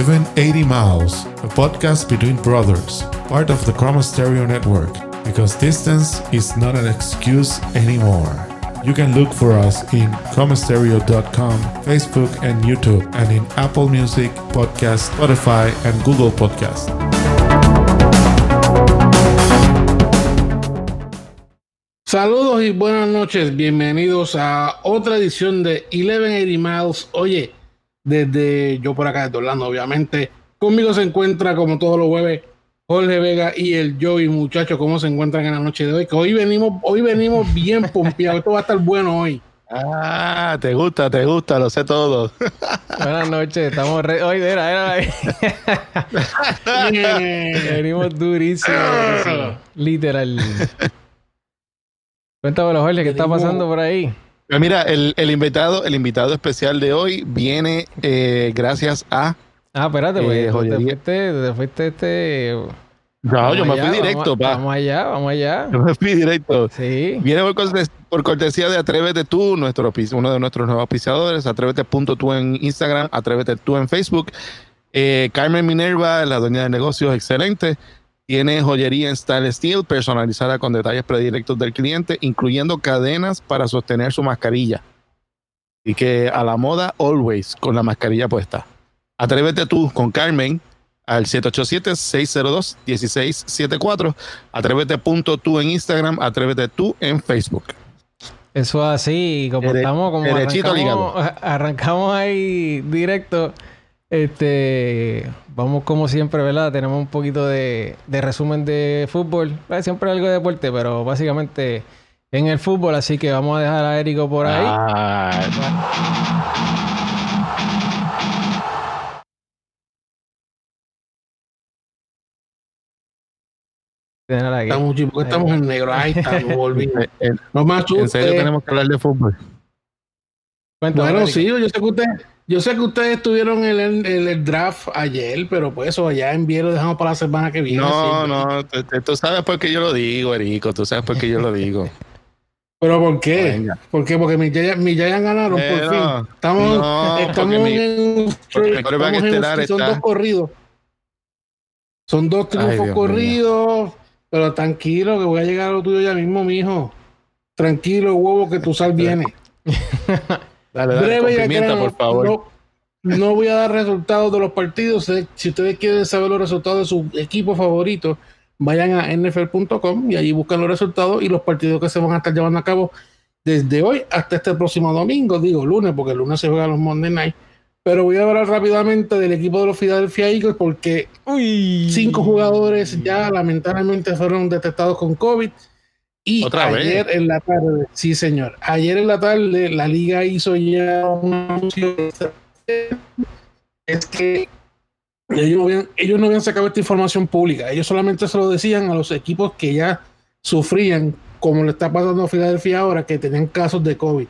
1180 Miles, a podcast between brothers, part of the Chroma Stereo Network, because distance is not an excuse anymore. You can look for us in chromastereo.com, Facebook, and YouTube, and in Apple Music, Podcast, Spotify, and Google Podcast. Saludos y buenas noches, bienvenidos a otra edición de 1180 Miles. Oye, desde yo por acá de Orlando, obviamente. Conmigo se encuentra, como todos los jueves, Jorge Vega y el Joey, muchachos, ¿cómo se encuentran en la noche de hoy? Que hoy venimos, hoy venimos bien pompeados. Esto va a estar bueno hoy. Ah, te gusta, te gusta, lo sé todo. Buenas noches, estamos re... Hoy, era, era. Venimos durísimo, Literal. Cuéntame, Jorge, ¿qué está pasando por ahí? Mira, el, el, invitado, el invitado especial de hoy viene eh, gracias a. Ah, espérate, pues. Eh, te fuiste, te fuiste este. No, yo me fui directo, vamos, pa. Vamos allá, vamos allá. Yo me fui directo. Sí. Viene por, cortes, por cortesía de Atrévete tú, nuestro, uno de nuestros nuevos auspiciadores, Atrévete.tú en Instagram, Atrévete tú en Facebook. Eh, Carmen Minerva, la dueña de negocios, excelente. Tiene joyería en style steel personalizada con detalles predilectos del cliente, incluyendo cadenas para sostener su mascarilla. Y que a la moda, always, con la mascarilla puesta. Atrévete tú con Carmen al 787-602-1674. Atrévete.tú en Instagram, atrévete tú en Facebook. Eso así, como estamos, como arrancamos, arrancamos ahí directo. Este, vamos como siempre, ¿verdad? Tenemos un poquito de, de resumen de fútbol. Siempre algo de deporte, pero básicamente en el fútbol, así que vamos a dejar a Érico por ahí. Ah. Estamos, estamos en negro. Ahí estamos, volviendo. No más En serio tenemos que hablar de fútbol. Cuéntame, bueno, sí, yo sé que usted yo sé que ustedes estuvieron en el, el, draft ayer, pero pues eso allá en lo dejamos para la semana que viene. No, no, tú, tú, sabes por qué yo lo digo, Erico, tú sabes por qué yo lo digo. ¿Pero por qué? Venga. ¿Por qué? Porque mis Giants ganaron, por fin. Estamos, no, estamos en, estamos en son dos corridos. Son dos triunfos Ay, corridos, mío. pero tranquilo, que voy a llegar a lo tuyo ya mismo, mijo. Tranquilo, huevo, que tu sal viene. Dale, dale, Breve pimienta, por favor. No, no, voy a dar resultados de los partidos. Si ustedes quieren saber los resultados de su equipo favorito, vayan a nfl.com y allí buscan los resultados y los partidos que se van a estar llevando a cabo desde hoy hasta este próximo domingo. Digo lunes, porque el lunes se juega los Monday Night. Pero voy a hablar rápidamente del equipo de los Philadelphia Eagles porque Uy. cinco jugadores ya lamentablemente fueron detectados con COVID. Y ¿Otra ayer vez? en la tarde, sí señor, ayer en la tarde la liga hizo ya un anuncio, es que ellos no, habían, ellos no habían sacado esta información pública, ellos solamente se lo decían a los equipos que ya sufrían, como le está pasando a Filadelfia ahora, que tenían casos de COVID.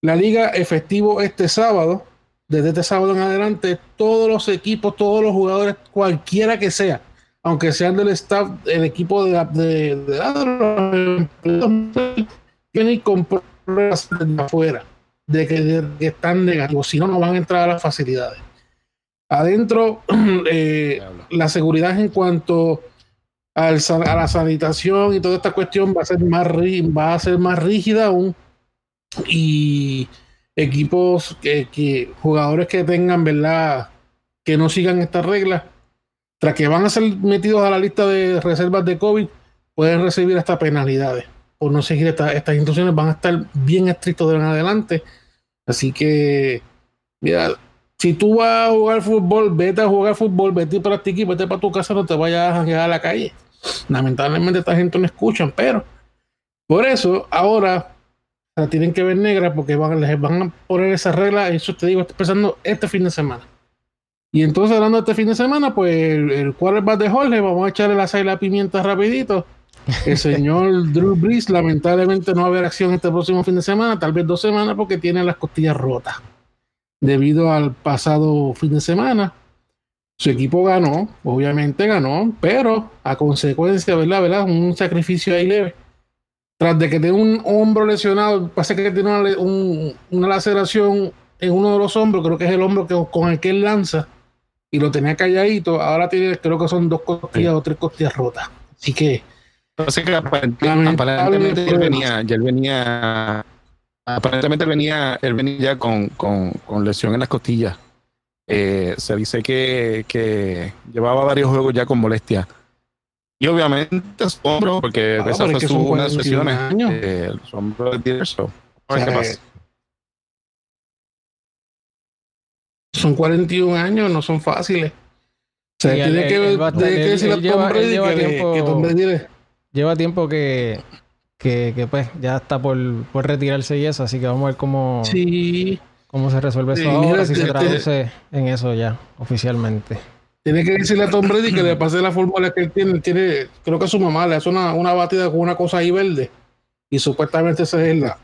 La liga efectivo este sábado, desde este sábado en adelante, todos los equipos, todos los jugadores, cualquiera que sea, aunque sean del staff, el equipo de, de, de, de pruebas de afuera de que, de que, están negativos, si no, no van a entrar a las facilidades. Adentro, eh, la seguridad en cuanto al, a la sanitación y toda esta cuestión va a ser más, va a ser más rígida aún. Y equipos que, que jugadores que tengan, ¿verdad? Que no sigan estas reglas tras que van a ser metidos a la lista de reservas de COVID, pueden recibir hasta penalidades por no seguir esta, estas instrucciones. Van a estar bien estrictos de en adelante. Así que, mira, si tú vas a jugar fútbol, vete a jugar fútbol, vete y practica y vete para tu casa, no te vayas a quedar a la calle. Lamentablemente, esta gente no escuchan, pero por eso ahora la tienen que ver negra porque van, les van a poner esa regla. Eso te digo, estoy pensando este fin de semana. Y entonces, hablando de este fin de semana, pues el, el quarterback de Jorge, vamos a echarle la sal y la pimienta rapidito. El señor Drew Brees lamentablemente no va a haber acción este próximo fin de semana, tal vez dos semanas, porque tiene las costillas rotas. Debido al pasado fin de semana, su equipo ganó, obviamente ganó, pero a consecuencia, ¿verdad? ¿verdad? Un sacrificio ahí leve. Tras de que tiene un hombro lesionado, pasa que tiene una, un, una laceración en uno de los hombros, creo que es el hombro que, con el que él lanza y lo tenía calladito, ahora tiene, creo que son dos costillas o tres costillas rotas. Así que. Entonces, que aparentemente, él venía, ya él venía. Aparentemente él venía, él venía ya con, con, con lesión en las costillas. Eh, se dice que, que, llevaba varios juegos ya con molestia. Y obviamente su hombro, porque ah, esa fue su, una de sus lesiones. Eh, su hombro de Peterson. A ver qué son 41 años, no son fáciles. O sea, tiene que, decirle a Tom Brady que, Tom Brady Lleva tiempo que, que, pues ya está por, por, retirarse y eso, así que vamos a ver cómo, sí. cómo se resuelve eso ahora, si se traduce en eso ya, oficialmente. Tiene que decirle a Tom Brady que le pase la fórmula que él tiene. tiene creo que su mamá le hace una, una batida con una cosa ahí verde y supuestamente esa es la,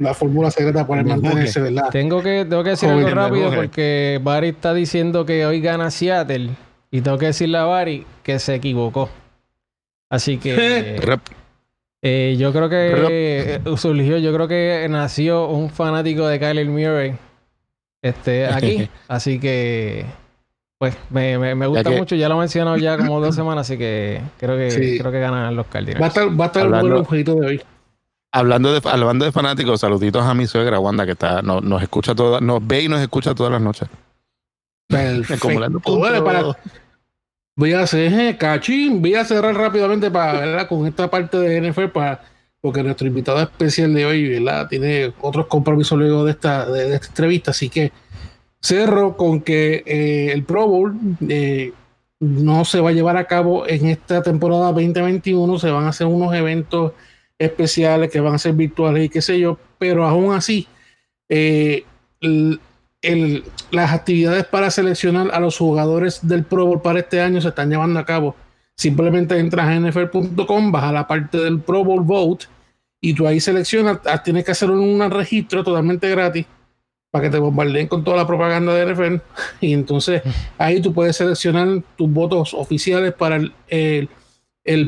la fórmula secreta para mantenerse, ¿verdad? Tengo que, tengo que decir algo rápido porque Barry está diciendo que hoy gana Seattle y tengo que decirle a Barry que se equivocó. Así que eh, yo creo que eh, surgió, yo creo que nació un fanático de Kyler Murray este, aquí. así que pues me, me, gusta mucho, ya lo he mencionado ya como dos semanas, así que creo que creo que ganan los Cardinals. Va a estar, va a estar el buen objeto de hoy. Hablando de, hablando de fanáticos, saluditos a mi suegra Wanda, que está, no, nos escucha toda, nos ve y nos escucha todas las noches. Perfecto. Voy a hacer eh, cachín, voy a cerrar rápidamente para ¿verdad? con esta parte de NFL para porque nuestro invitado especial de hoy ¿verdad? tiene otros compromisos luego de esta, de, esta entrevista, así que cerro con que eh, el Pro Bowl eh, no se va a llevar a cabo en esta temporada 2021, se van a hacer unos eventos especiales que van a ser virtuales y qué sé yo, pero aún así, eh, las actividades para seleccionar a los jugadores del Pro Bowl para este año se están llevando a cabo. Simplemente entras a nfl.com, vas a la parte del Pro Bowl Vote y tú ahí seleccionas, ah, tienes que hacer un registro totalmente gratis para que te bombardeen con toda la propaganda de NFL y entonces ahí tú puedes seleccionar tus votos oficiales para el el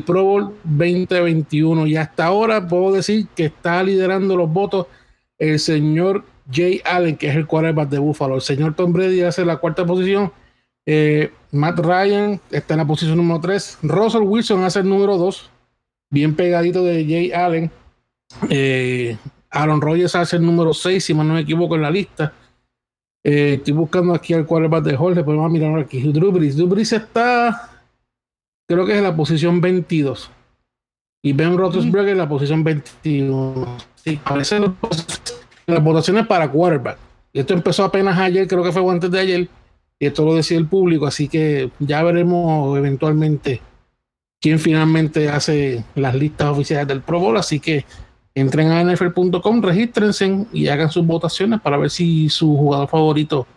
Pro Bowl 2021. Y hasta ahora puedo decir que está liderando los votos el señor Jay Allen, que es el quarterback de Buffalo. El señor Tom Brady hace la cuarta posición. Eh, Matt Ryan está en la posición número 3. Russell Wilson hace el número 2. Bien pegadito de Jay Allen. Eh, Aaron Rodgers hace el número 6, si no me equivoco, en la lista. Eh, estoy buscando aquí al quarterback de Jorge, podemos mirar aquí. Drew Brees. Drew Brees está creo que es la posición 22. Y Ben Roethlisberger en la posición 21. Sí, aparecen las votaciones para quarterback. Esto empezó apenas ayer, creo que fue antes de ayer. Y esto lo decía el público, así que ya veremos eventualmente quién finalmente hace las listas oficiales del Pro Bowl. Así que entren a nfl.com, regístrense y hagan sus votaciones para ver si su jugador favorito,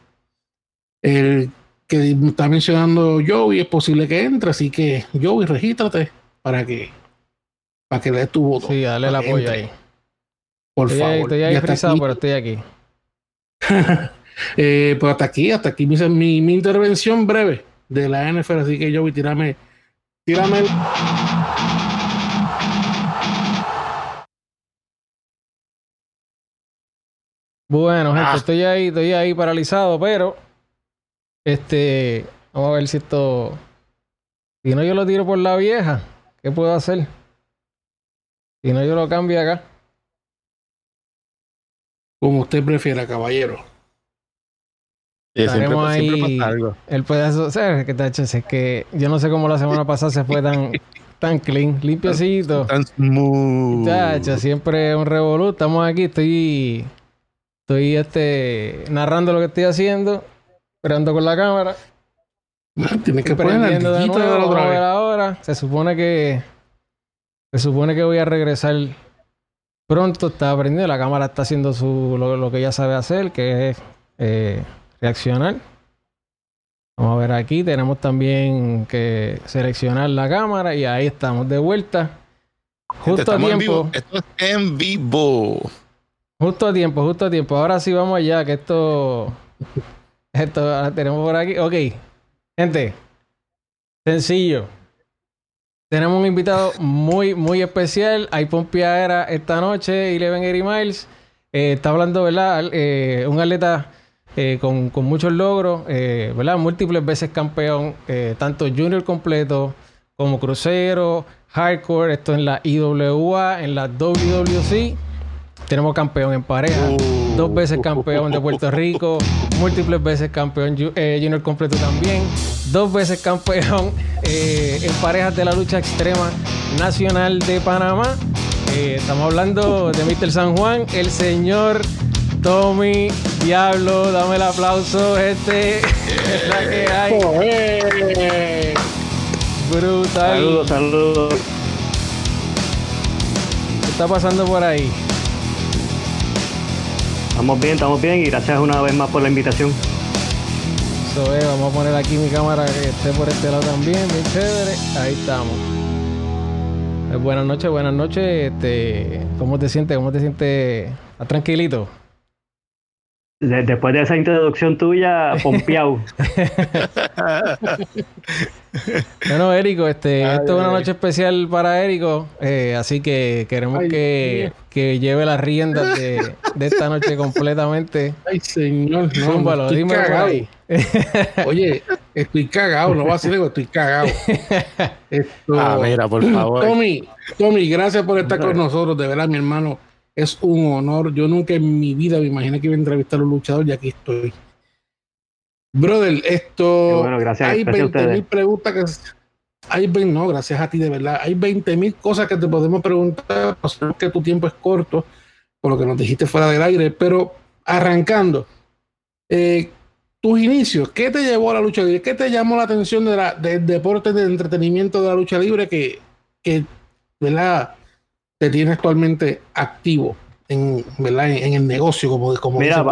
el que está mencionando Joey, es posible que entre, así que Joey, regístrate para que para que le des tu voto. Sí, dale el apoyo ahí. Por favor. estoy ahí frisado, pero estoy aquí. eh, pues hasta aquí, hasta aquí mi, mi, mi, intervención breve de la NFL, así que Joey, tírame, tírame el... Bueno, gente, ah. estoy ahí, estoy ahí paralizado, pero este, vamos a ver si esto. Si no, yo lo tiro por la vieja. ¿Qué puedo hacer? Si no, yo lo cambio acá. Como usted prefiera, caballero. Tenemos ahí el pedazo. O sea, que es que yo no sé cómo la semana pasada se fue tan, tan clean, limpiecito. Tan smooth. siempre un revolú. Estamos aquí, estoy. Estoy este, narrando lo que estoy haciendo esperando con la cámara. Tiene que poner de nuevo, otra vez. ahora. Se supone que se supone que voy a regresar pronto. Está aprendiendo. La cámara está haciendo su lo, que ella sabe hacer, que es eh, reaccionar. Vamos a ver aquí. Tenemos también que seleccionar la cámara y ahí estamos de vuelta. Justo a tiempo. Esto es en vivo. Justo a tiempo, justo a tiempo. Ahora sí vamos allá, que esto esto tenemos por aquí. Ok. Gente. Sencillo. Tenemos un invitado muy, muy especial. Hay Pompiadera esta noche, Eleven Gary Miles. Eh, está hablando, ¿verdad? Eh, un atleta eh, con, muchos logros, ¿verdad? Múltiples veces campeón, tanto junior completo como crucero, hardcore, esto en la IWA, en la WWC. Tenemos campeón en pareja, uh. Dos veces campeón de Puerto Rico, múltiples veces campeón junior completo también, dos veces campeón en parejas de la lucha extrema nacional de Panamá. estamos hablando de Mr. San Juan, el señor Tommy, Diablo, dame el aplauso, este. Es la que hay. Brutal. Saludos, saludos. ¿Qué está pasando por ahí? Estamos bien, estamos bien y gracias una vez más por la invitación. Eso es, vamos a poner aquí mi cámara que esté por este lado también, bien chévere. Ahí estamos. Eh, buenas noches, buenas noches. Este, ¿Cómo te sientes? ¿Cómo te sientes? ¿Estás tranquilito? Después de esa introducción tuya, pompeado. bueno, Érico, este, esto es una noche especial para Érico, eh, así que queremos que, que, lleve las riendas de, de, esta noche completamente. Ay, señor, no, estoy cagado. Oye, estoy cagado, no va a ser algo, estoy cagado. Esto... Ah, mira, por favor. Tommy, Tommy, gracias por estar con nosotros, de verdad, mi hermano es un honor. Yo nunca en mi vida me imaginé que iba a entrevistar a un luchador y aquí estoy. Brother, esto. Bueno, gracias, hay 20 mil preguntas que. Hay no, gracias a ti de verdad. Hay 20 mil cosas que te podemos preguntar. Sabemos que tu tiempo es corto, por lo que nos dijiste fuera del aire, pero arrancando. Eh, tus inicios, ¿qué te llevó a la lucha libre? ¿Qué te llamó la atención de la, del deporte de entretenimiento de la lucha libre que, que ¿verdad? Te tiene actualmente activo en, ¿verdad? en, el negocio, como, como Mira,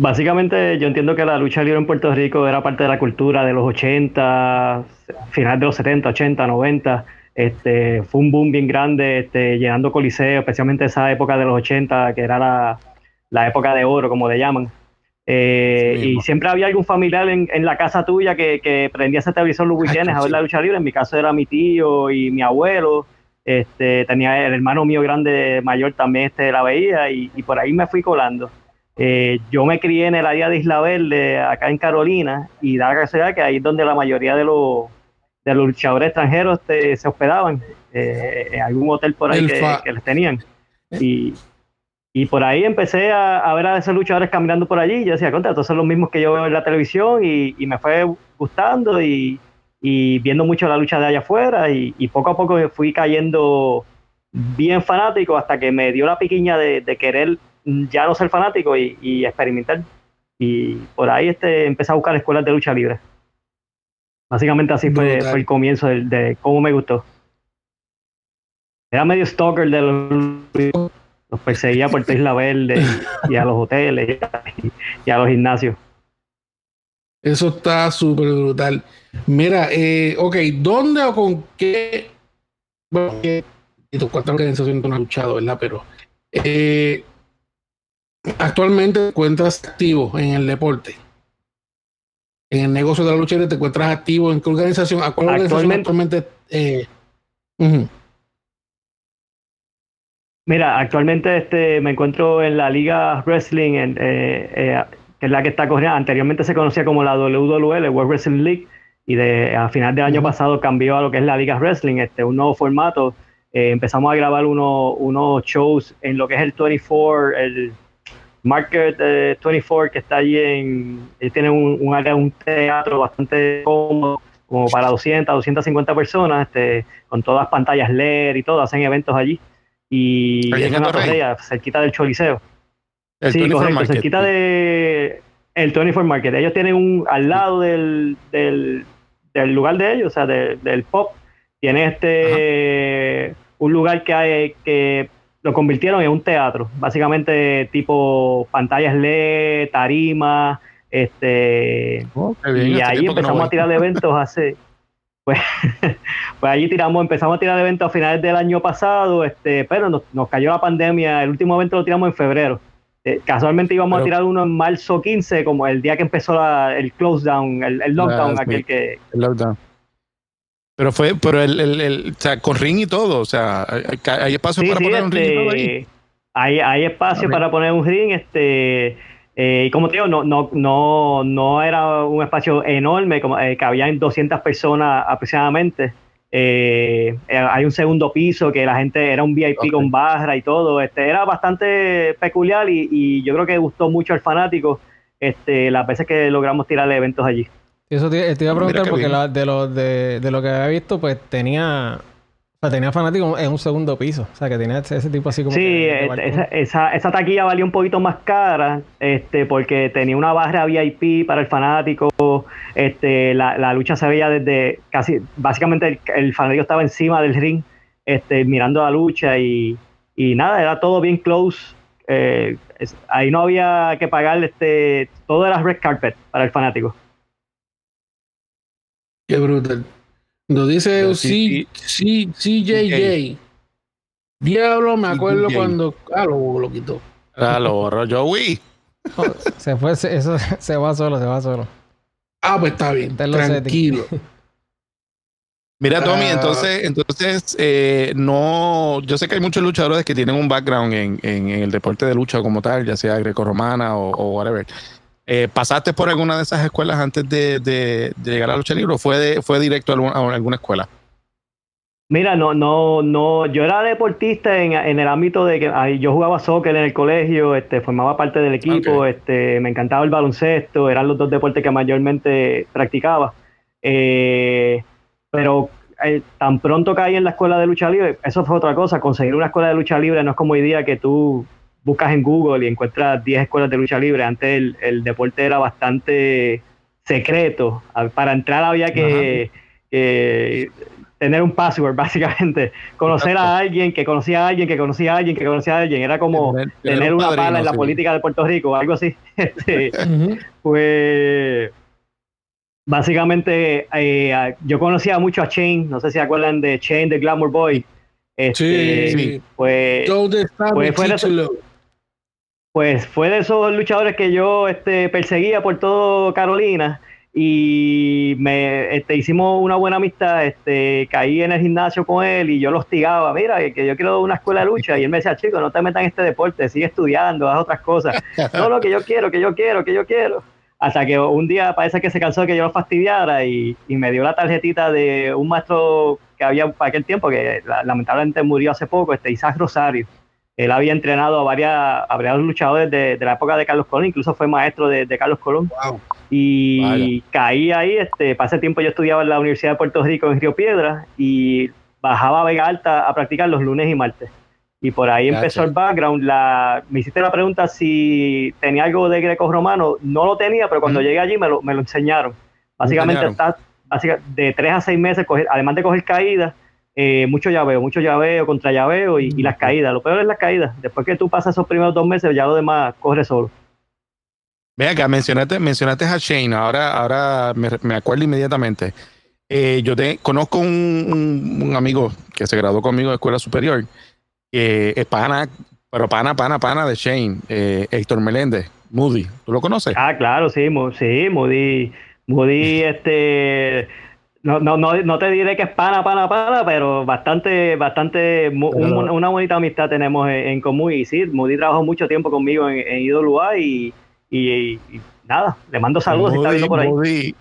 Básicamente yo entiendo que la lucha libre en Puerto Rico era parte de la cultura de los 80, final de los 70, 80, 90. Este, fue un boom bien grande, este, llenando coliseos, especialmente esa época de los 80, que era la, la época de oro, como le llaman. Eh, y siempre había algún familiar en, en la casa tuya que, que prendía ese televisor los weekends a ver la lucha libre. En mi caso era mi tío y mi abuelo. Este, tenía el hermano mío grande mayor también este, la veía y, por ahí me fui colando. Eh, yo me crié en el área de Isla Verde, acá en Carolina, y da la casualidad que ahí es donde la mayoría de los, de los luchadores extranjeros este, se hospedaban, eh, en algún hotel por ahí que, les tenían. Y, y por ahí empecé a, ver a esos luchadores caminando por allí. Y yo decía, contra, estos son los mismos que yo veo en la televisión y, y me fue gustando. Y, y viendo mucho la lucha de allá afuera y, poco a poco fui cayendo bien fanático hasta que me dio la piquiña de, querer ya no ser fanático y, experimentar. Y por ahí este, empecé a buscar escuelas de lucha libre. Básicamente así fue, el comienzo de, cómo me gustó. Era medio stalker de los... Los perseguía por Isla Verde y a los hoteles y a los gimnasios. Eso está súper brutal. Mira, eh, ok, ¿dónde o con qué? Bueno, cuatro organizaciones no han luchado, ¿verdad? Pero eh, actualmente te encuentras activo en el deporte. En el negocio de la lucha te encuentras activo en qué organización, a cuál organización actualmente. Eh, Mira, actualmente este, me encuentro en la Liga Wrestling en, eh que es la que está corriendo. Anteriormente se conocía como la WWL, World Wrestling League, y de, a final del año pasado cambió a lo que es la Liga Wrestling, este, un nuevo formato. Eh, empezamos a grabar uno, unos shows en lo que es el 24, el Market 24, eh, que está allí en. tiene un, un área, un teatro bastante cómodo, como para 200, 250 personas, este, con todas pantallas LED y todo, hacen eventos allí. Y es una torre cerquita del Choliseo. Sí, correcto, cerquita de el 24 Market. Ellos tienen un al lado del, del, lugar de ellos, o sea, del pop, tiene este un lugar que hay que lo convirtieron en un teatro, básicamente tipo pantallas LED, tarima, este oh, y ahí empezamos a tirar eventos hace pues, pues allí tiramos, empezamos a tirar eventos a finales del año pasado, este, pero nos, nos cayó la pandemia, el último evento lo tiramos en febrero eh, casualmente íbamos a tirar uno en marzo 15, como el día que empezó el close down, el, lockdown, aquel que. El lockdown. Pero fue, pero el, el, o sea, con ring y todo, o sea, hay, espacio para poner un ring y todo ahí. Este, hay, hay espacio para poner un ring, este. Eh, y como te digo, no, no, no, no era un espacio enorme, como, eh, cabían 200 personas aproximadamente. Eh, hay un segundo piso que la gente era un VIP con barra y todo. Este, era bastante peculiar y, y, yo creo que gustó mucho al fanático este, las veces que logramos tirar eventos allí. Eso te, iba a preguntar porque de, lo, de, de, lo que había visto, pues tenía o sea, tenía fanáticos en un segundo piso. O sea, que tenía ese, tipo así como. Sí, esa, esa, taquilla valía un poquito más cara, este, porque tenía una barra VIP para el fanático. Este, la, lucha se veía desde casi. Básicamente el, fanático estaba encima del ring, este, mirando la lucha y, y nada, era todo bien close. Eh, ahí no había que pagar, este, todo era red carpet para el fanático. Qué brutal. Nos dice CJJ. Diablo, me acuerdo cuando. Ah, lo, lo quitó. Ah, lo borró Joey. se fue, eso se va solo, se va solo. Ah, pues está bien. Tranquilo. Mira, Tommy, ah. entonces, entonces eh, no, yo sé que hay muchos luchadores que tienen un background en, en, el deporte de lucha como tal, ya sea greco-romana o, o, whatever. Eh, ¿Pasaste por alguna de esas escuelas antes de, llegar a lucha libre o fue, fue directo a, alguna escuela? Mira, no, no, no, yo era deportista en, el ámbito de que yo jugaba soccer en el colegio, este, formaba parte del equipo, este, me encantaba el baloncesto, eran los dos deportes que mayormente practicaba. Eh, pero eh, tan pronto caí en la escuela de lucha libre, eso fue otra cosa, conseguir una escuela de lucha libre no es como hoy día que tú buscas en Google y encuentras 10 escuelas de lucha libre. Antes el, deporte era bastante secreto. Para entrar había que, tener un password, básicamente. Conocer a alguien que conocía a alguien que conocía a alguien que conocía a alguien. Era como tener, una pala en la política de Puerto Rico, algo así. Este, pues básicamente eh, yo conocía mucho a Chain, no sé si se acuerdan de Chain de Glamour Boy. Este, sí, Pues, pues fue, pues fue de esos luchadores que yo este, perseguía por todo Carolina y me este, hicimos una buena amistad, este, caí en el gimnasio con él y yo lo hostigaba, mira, que yo quiero una escuela de lucha y él me decía, chico, no te metas en este deporte, sigue estudiando, haz otras cosas. No, lo que yo quiero, que yo quiero, que yo quiero. Hasta que un día parece que se cansó de que yo lo fastidiara y, y me dio la tarjetita de un maestro que había para aquel tiempo, que lamentablemente murió hace poco, este Isaac Rosario él había entrenado a, varias, a varios luchadores de, la época de Carlos Colón, incluso fue maestro de, Carlos Colón. Y caí ahí, este, para ese tiempo yo estudiaba en la Universidad de Puerto Rico en Río Piedra y bajaba a Vega Alta a practicar los lunes y martes. Y por ahí empezó el background. La, me hiciste la pregunta si tenía algo de greco romano. No lo tenía, pero cuando llegué allí me lo, me lo enseñaron. Básicamente, está, de tres a seis meses, además de coger caídas, eh, mucho llaveo, mucho llaveo, contra llaveo y, las caídas. Lo peor es las caídas. Después que tú pasas esos primeros dos meses, ya lo demás corre solo. Ve acá, mencionaste, mencionaste a Shane, ahora, ahora me, acuerdo inmediatamente. Eh, yo te, conozco un, amigo que se graduó conmigo de escuela superior, que es pana, pero pana, pana, pana de Shane, eh, Héctor Meléndez, Moody. ¿Tú lo conoces? Ah, claro, sí, sí, Moody, Moody, este no, no, no, no te diré que es pana, pana, pana, pero bastante, bastante, una bonita amistad tenemos en, común. Y sí, Moody trabajó mucho tiempo conmigo en, en IWA y, y, nada, le mando saludos si está viendo por ahí. Moody,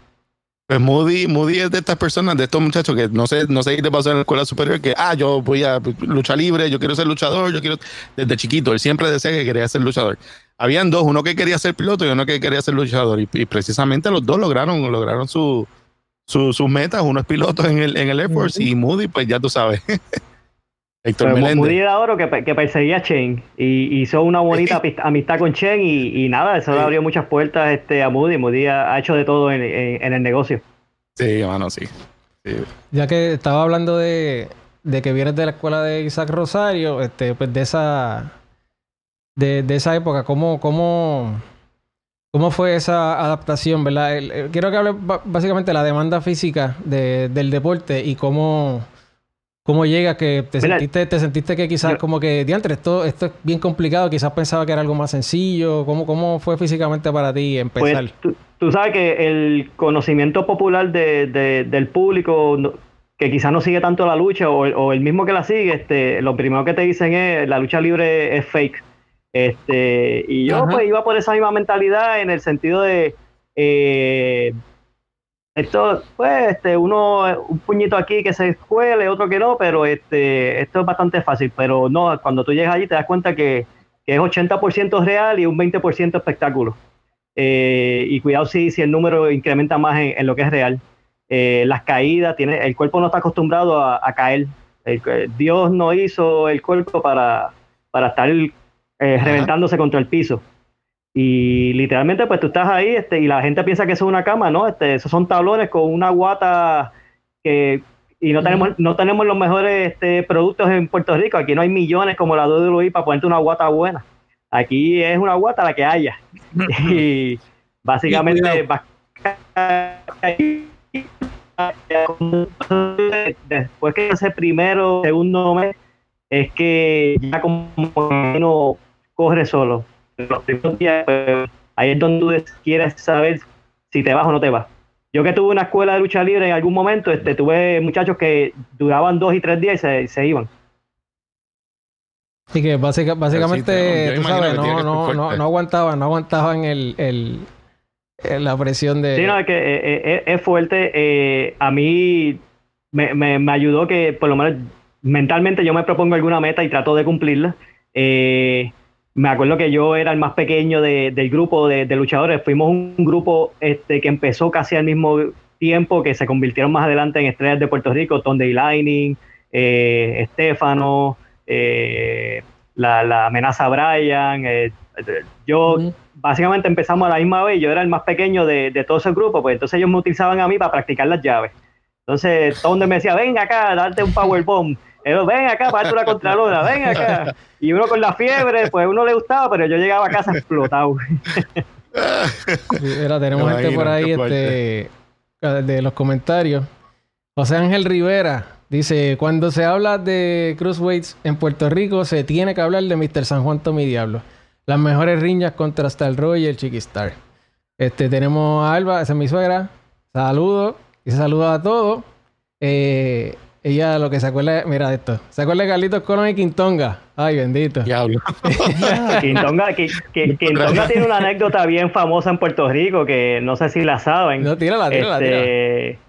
pues Moody, Moody es de estas personas, de estos muchachos que no sé, no sé qué te pasó en la escuela superior, que, ah, yo voy a luchar libre, yo quiero ser luchador, yo quiero, desde chiquito, él siempre decía que quería ser luchador. Habían dos, uno que quería ser piloto y uno que quería ser luchador, y, y precisamente los dos lograron, lograron su, sus metas. Uno es piloto en el, en el Air Force y Moody, pues ya tú sabes. Héctor pues, Moody era oro que, que, perseguía a Chen y hizo una bonita amistad con Chen y, nada, eso le abrió muchas puertas este, a Moody. Moody ha, hecho de todo en, el negocio. Sí, hermano, sí. Ya que estaba hablando de, de, que vienes de la escuela de Isaac Rosario, este, pues de esa, de, de esa época, ¿cómo, cómo, ¿Cómo fue esa adaptación, verdad? quiero que hable básicamente de la demanda física del deporte y cómo, cómo llega que te sentiste, te sentiste que quizás como que, diantre, esto, esto es bien complicado, quizás pensaba que era algo más sencillo. ¿Cómo, cómo fue físicamente para ti empezar? Pues, tú, sabes que el conocimiento popular del público que quizás no sigue tanto la lucha o, o, el mismo que la sigue, este, lo primero que te dicen es la lucha libre es fake Este, y yo pues iba por esa misma mentalidad en el sentido de eh, esto, pues, este, uno, un puñito aquí que se escuele, otro que no, pero este, esto es bastante fácil. Pero no, cuando tú llegas allí te das cuenta que, es 80% real y un 20% espectáculo. Eh, y cuidado si, si el número incrementa más en, lo que es real. Eh, las caídas, tiene, el cuerpo no está acostumbrado a, caer. Dios no hizo el cuerpo para, para estar reventándose contra el piso. Y literalmente, pues tú estás ahí este, y la gente piensa que eso es una cama, ¿no? Este, esos son tablones con una guata que. Y no tenemos, no tenemos los mejores este, productos en Puerto Rico. Aquí no hay millones como la WWE para ponerte una guata buena. Aquí es una guata la que haya. y básicamente. después que ese primero, segundo mes, es que ya como no corre solo los primeros días, pues, ahí es donde tú quieres saber si te vas o no te vas. Yo que tuve una escuela de lucha libre en algún momento, este, tuve muchachos que duraban dos y tres días y se, iban. Así que básicamente, tú sabes, no, no, no, no, aguantaban, no aguantaban el, el, la presión de... Sí, no, es que eh, eh, es, fuerte. Eh, a mí me, me, me, ayudó que por lo menos mentalmente yo me propongo alguna meta y trato de cumplirla. Eh, me acuerdo que yo era el más pequeño del grupo de, luchadores. Fuimos un grupo este, que empezó casi al mismo tiempo, que se convirtieron más adelante en estrellas de Puerto Rico, Tonde Lightning, eh, Estefano, eh, la, amenaza Brian. Eh, yo básicamente empezamos a la misma vez, yo era el más pequeño de, de todo ese grupo, pues entonces ellos me utilizaban a mí para practicar las llaves. Entonces, Tonde me decía, venga acá, darte un powerbomb ven acá, para una contralora, ven acá. Y uno con la fiebre, pues uno le gustaba, pero yo llegaba a casa explotado. Mira, tenemos gente por ahí este, de los comentarios. José Ángel Rivera dice: Cuando se habla de Cruiserweights en Puerto Rico, se tiene que hablar de Mr. San Juan Tommy Diablo. Las mejores riñas contra Star Roy y el Chiquistar. Este, tenemos a Alba, esa es mi suegra. Saludos y saluda a todos. Eh, ella lo que se acuerda, mira esto, se acuerda de Carlitos Colón y Quintonga. Ay, bendito. Diablo. Quintonga, Quintonga tiene una anécdota bien famosa en Puerto Rico que no sé si la saben. No, tírala, tírala, este,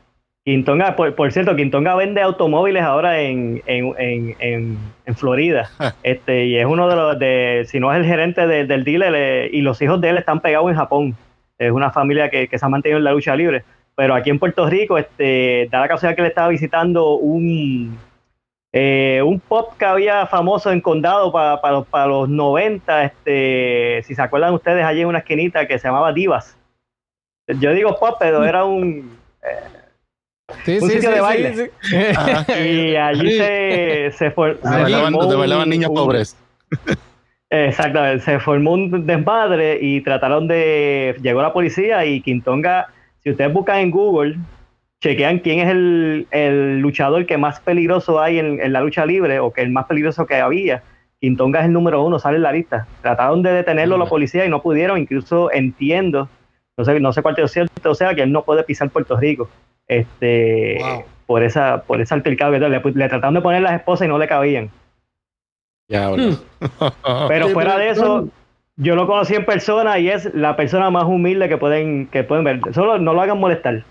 Quintonga, por, cierto, Quintonga vende automóviles ahora en, Florida. este, y es uno de los, de, si no es el gerente del dealer, eh, y los hijos de él están pegados en Japón. Es una familia que, que se ha mantenido en la lucha libre pero aquí en Puerto Rico, este, da la casualidad que le estaba visitando un, eh, un pop que había famoso en Condado para, para, los 90, este, si se acuerdan ustedes, allí en una esquinita que se llamaba Divas. Yo digo pop, pero era un, eh, un sitio de baile. y allí se, se, fue, bailaban, niños pobres. Exactamente, se formó un desmadre y trataron de. Llegó la policía y Quintonga si ustedes buscan en Google, chequean quién es el, luchador que más peligroso hay en, la lucha libre o que el más peligroso que había. Quintonga es el número uno, sale en la lista. Trataron de detenerlo la policía y no pudieron. Incluso entiendo, no sé, no sé cuál es cierto, o sea, que él no puede pisar Puerto Rico. Este, por esa, por ese altercado que le, le, trataron de poner las esposas y no le cabían. Ya, hmm. Pero fuera de eso, yo lo conocí en persona y es la persona más humilde que pueden, que pueden ver. Solo no lo hagan molestar.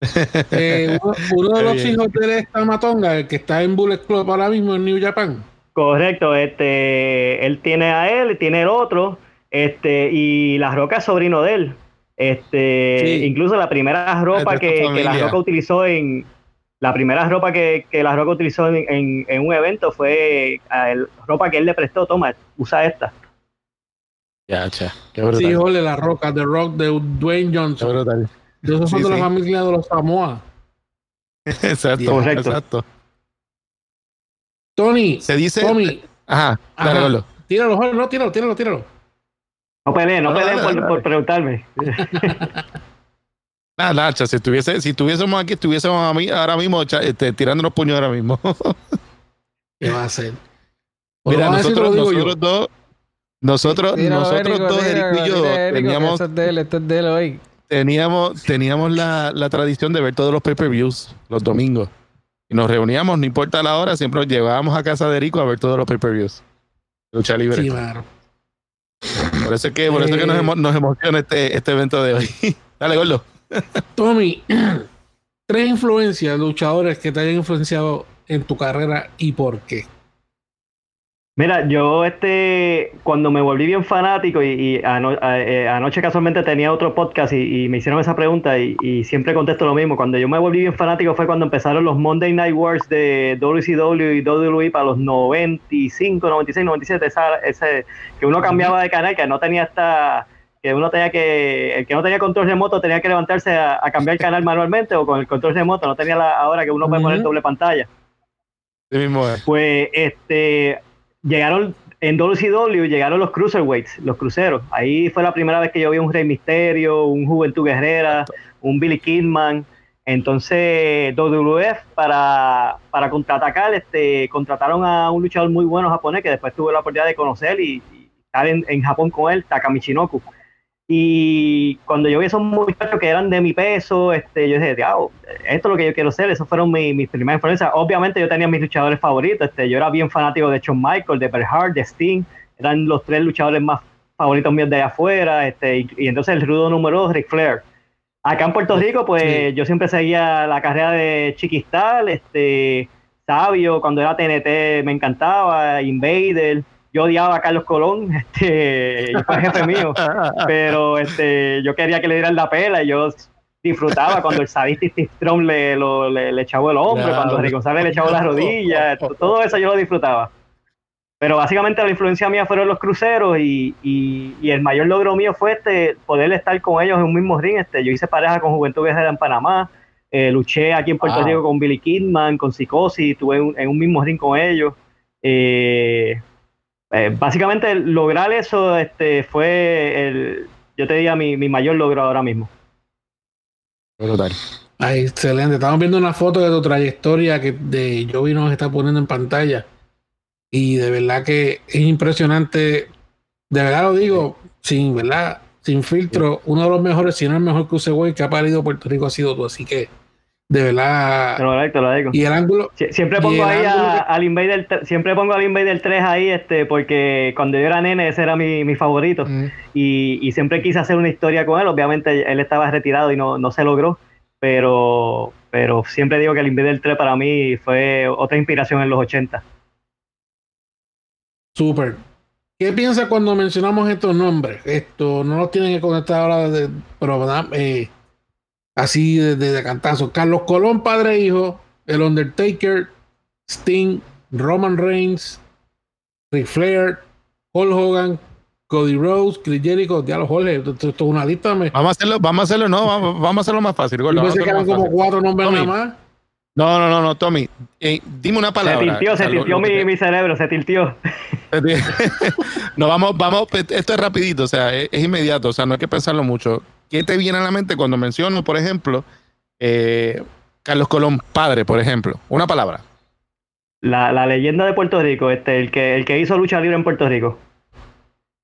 Eh, uno, de los hijos de esta Matonga, el que está en Bullet Club ahora mismo en New Japan. Correcto, este, él tiene a él, tiene el otro, este, y la roca es sobrino de él. Este, incluso la primera ropa que, la roca utilizó en, la primera ropa que, la roca utilizó en, un evento fue la ropa que él le prestó, toma, usa esta. Ya, cha. Qué brutal. Sí, ole, la roca, The Rock de Dwayne Johnson. Qué brutal. esos son de la familia de los Samoa. exacto, exacto. Tony. Se dice. Tommy. Ajá, dale, Tíralo, no, tíralo, tíralo, tíralo. No peleen, no, peleen por, por, preguntarme. Nada, Nacha, si, tuviese, si tuviésemos aquí, estuviésemos a mí, ahora mismo este, tirando los puños ahora mismo. ¿Qué va a hacer? Mira, nosotros, nosotros dos nosotros, nosotros dos, Eric y yo, teníamos, teníamos, teníamos la, la, tradición de ver todos los pay-per-views los domingos. Y nos reuníamos, no importa la hora, siempre nos llevábamos a casa de Erico a ver todos los pay-per-views. Lucha libre. Sí, claro. Por eso es que, por eso que nos, eh, nos emociona este, este evento de hoy. Dale, Gordo. Tommy, tres influencias, luchadores que te hayan influenciado en tu carrera y por qué. Mira, yo este, cuando me volví bien fanático y, eh, anoche casualmente tenía otro podcast y, me hicieron esa pregunta y, siempre contesto lo mismo. Cuando yo me volví bien fanático fue cuando empezaron los Monday Night Wars de WCW y WWE para los 95, 96, 97, ese, que uno cambiaba de canal, que no tenía esta, que uno tenía que, el que no tenía control remoto tenía que levantarse a, cambiar el canal manualmente o con el control remoto, no tenía la, ahora que uno puede poner doble pantalla. Pues este llegaron en WCW, llegaron los cruiserweights, los cruceros. Ahí fue la primera vez que yo vi un Rey Misterio, un Juventud Guerrera, un Billy Kidman. Entonces, WWF para, para contraatacar, este, contrataron a un luchador muy bueno japonés que después tuve la oportunidad de conocer y, estar en, en, Japón con él, Takamichinoku. Y cuando yo vi esos muchachos que eran de mi peso, este, yo dije, esto es lo que yo quiero ser. Esas fueron mis, primeras influencias. Obviamente yo tenía mis luchadores favoritos. Este, yo era bien fanático de Shawn Michael, de Bret Hart, de Sting. Eran los tres luchadores más favoritos míos de allá afuera. Este, y, entonces el rudo número dos, Ric Flair. Acá en Puerto Rico, pues yo siempre seguía la carrera de Chiquistal, este, Sabio, cuando era TNT me encantaba, Invader yo odiaba a Carlos Colón, este, fue jefe mío, pero este, yo quería que le dieran la pela y yo disfrutaba cuando el sadista Steve Strong le, le, echaba el hombro, cuando Rick González le echaba las rodillas, todo eso yo lo disfrutaba. Pero básicamente la influencia mía fueron los cruceros y, y, el mayor logro mío fue este, poder estar con ellos en un mismo ring. Este, yo hice pareja con Juventud Guerrera en Panamá, eh, luché aquí en Puerto Rico con Billy Kidman, con Psicosis, estuve en, un mismo ring con ellos. Eh, eh, básicamente lograr eso este, fue, el, yo te diría, mi, mi mayor logro ahora mismo. Ay, excelente. Estamos viendo una foto de tu trayectoria que de Joey nos está poniendo en pantalla. Y de verdad que es impresionante. De verdad lo digo, sin verdad, sin filtro, uno de los mejores, si no el mejor cruceway que ha parido Puerto Rico ha sido tú. Así que de verdad. Y el ángulo. siempre pongo ahí al Invader, siempre pongo al Invader 3 ahí, este, porque cuando yo era nene ese era mi, mi favorito. Mm. Y, siempre quise hacer una historia con él. Obviamente él estaba retirado y no, no se logró. Pero, pero siempre digo que el Invader 3 para mí fue otra inspiración en los 80. Súper. ¿Qué piensa cuando mencionamos estos nombres? Esto no los tienen que conectar ahora, de, pero eh, así de, cantazo. Carlos Colón, padre e hijo, El Undertaker, Sting, Roman Reigns, Ric Flair, Hulk Hogan, Cody Rose, Chris Jericho, diablo Jorge, esto, es una lista. Vamos a hacerlo, vamos a hacerlo, no, vamos, a hacerlo más fácil. Gordo, Yo pensé que eran como cuatro nombres nada más. No, no, no, no, Tommy, eh, dime una palabra. Se tiltió, se tiltió mi, mi, cerebro, se tiltió. no, vamos, vamos, esto es rapidito, o sea, es, inmediato, o sea, no hay que pensarlo mucho. ¿Qué te viene a la mente cuando menciono, por ejemplo, eh, Carlos Colón padre, por ejemplo? Una palabra. La, la, leyenda de Puerto Rico, este, el que, el que hizo lucha libre en Puerto Rico.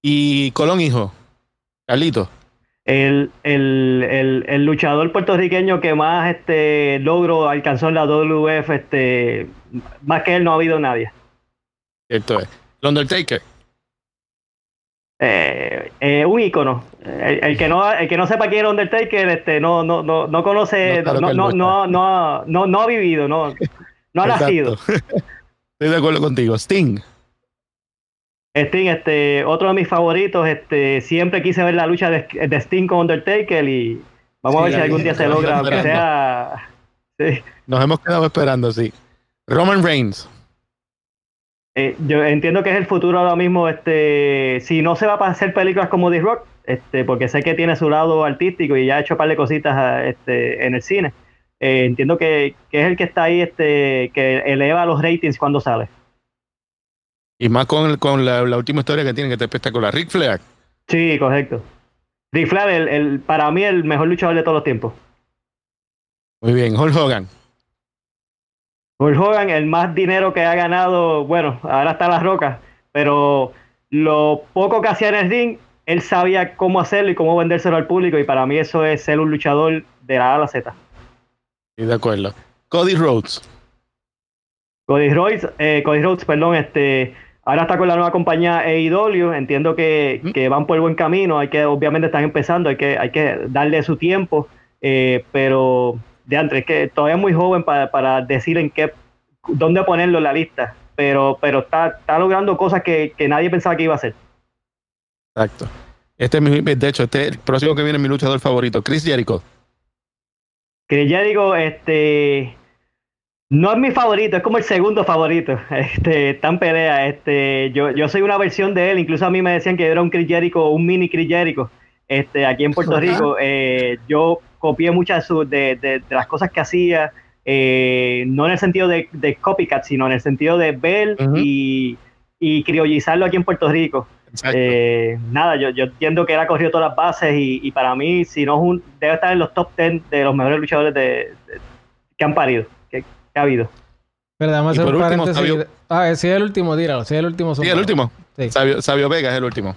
Y Colón hijo, Carlito. El, el, el, el, luchador puertorriqueño que más este logro alcanzó en la WF, este, más que él no ha habido nadie. Cierto es. Undertaker. Eh, eh, un ícono. El, que no, el que no sepa quién es Undertaker, este, no, no, no, no conoce, no, no, no, no, no, no, ha vivido, no, no ha nacido. Estoy de acuerdo contigo. Sting. Sting, este, otro de mis favoritos, este, siempre quise ver la lucha de, Sting con Undertaker y vamos a ver si algún día se logra, aunque sea. Nos hemos quedado esperando, sí. Roman Reigns. Eh, yo entiendo que es el futuro ahora mismo, este, si no se va a hacer películas como The Rock, este, porque sé que tiene su lado artístico y ya ha hecho un par de cositas ah, este, en el cine. Eh, entiendo que, es el que está ahí, este, que eleva los ratings cuando sale. Y más con, con la, última historia que tiene, que te espectacular. Rick Flair. Sí, correcto. Rick Flair, el, el, para mí, el mejor luchador de todos los tiempos. Muy bien, Hulk Hogan. Hulk Hogan, el más dinero que ha ganado, bueno, ahora está las rocas, pero lo poco que hacía en el ring, él sabía cómo hacerlo y cómo vendérselo al público, y para mí eso es ser un luchador de la A a la Z. Sí, de acuerdo. Cody Rhodes. Cody Rhodes, eh, Cody Rhodes, perdón, este, Ahora está con la nueva compañía AEW, entiendo que, que, van por el buen camino, hay que, obviamente están empezando, hay que, hay que darle su tiempo, eh, pero de antes, es que todavía es muy joven para, para, decir en qué, dónde ponerlo en la lista, pero, pero está, está logrando cosas que, que nadie pensaba que iba a hacer. Exacto. Este es mi, de hecho, este el próximo que viene es mi luchador favorito, Chris Jericho. Chris Jericho, este no es mi favorito, es como el segundo favorito. Este, está en pelea. Este, yo, yo soy una versión de él. Incluso a mí me decían que era un Chris Jericho, un mini Chris Jericho. Este, aquí en Puerto Rico, eh, yo copié muchas de, de, las cosas que hacía, eh, no en el sentido de, de, copycat, sino en el sentido de ver y, y, criollizarlo aquí en Puerto Rico. Eh, nada, yo, yo entiendo que él ha corrido todas las bases y, y para mí, si no es un, debe estar en los top 10 de los mejores luchadores de, que han parido que ha habido. Pero además por último, Sabio... Ah, si es el último, tíralo. Si es el último. Sí, el último. Sabio, Vega es el último.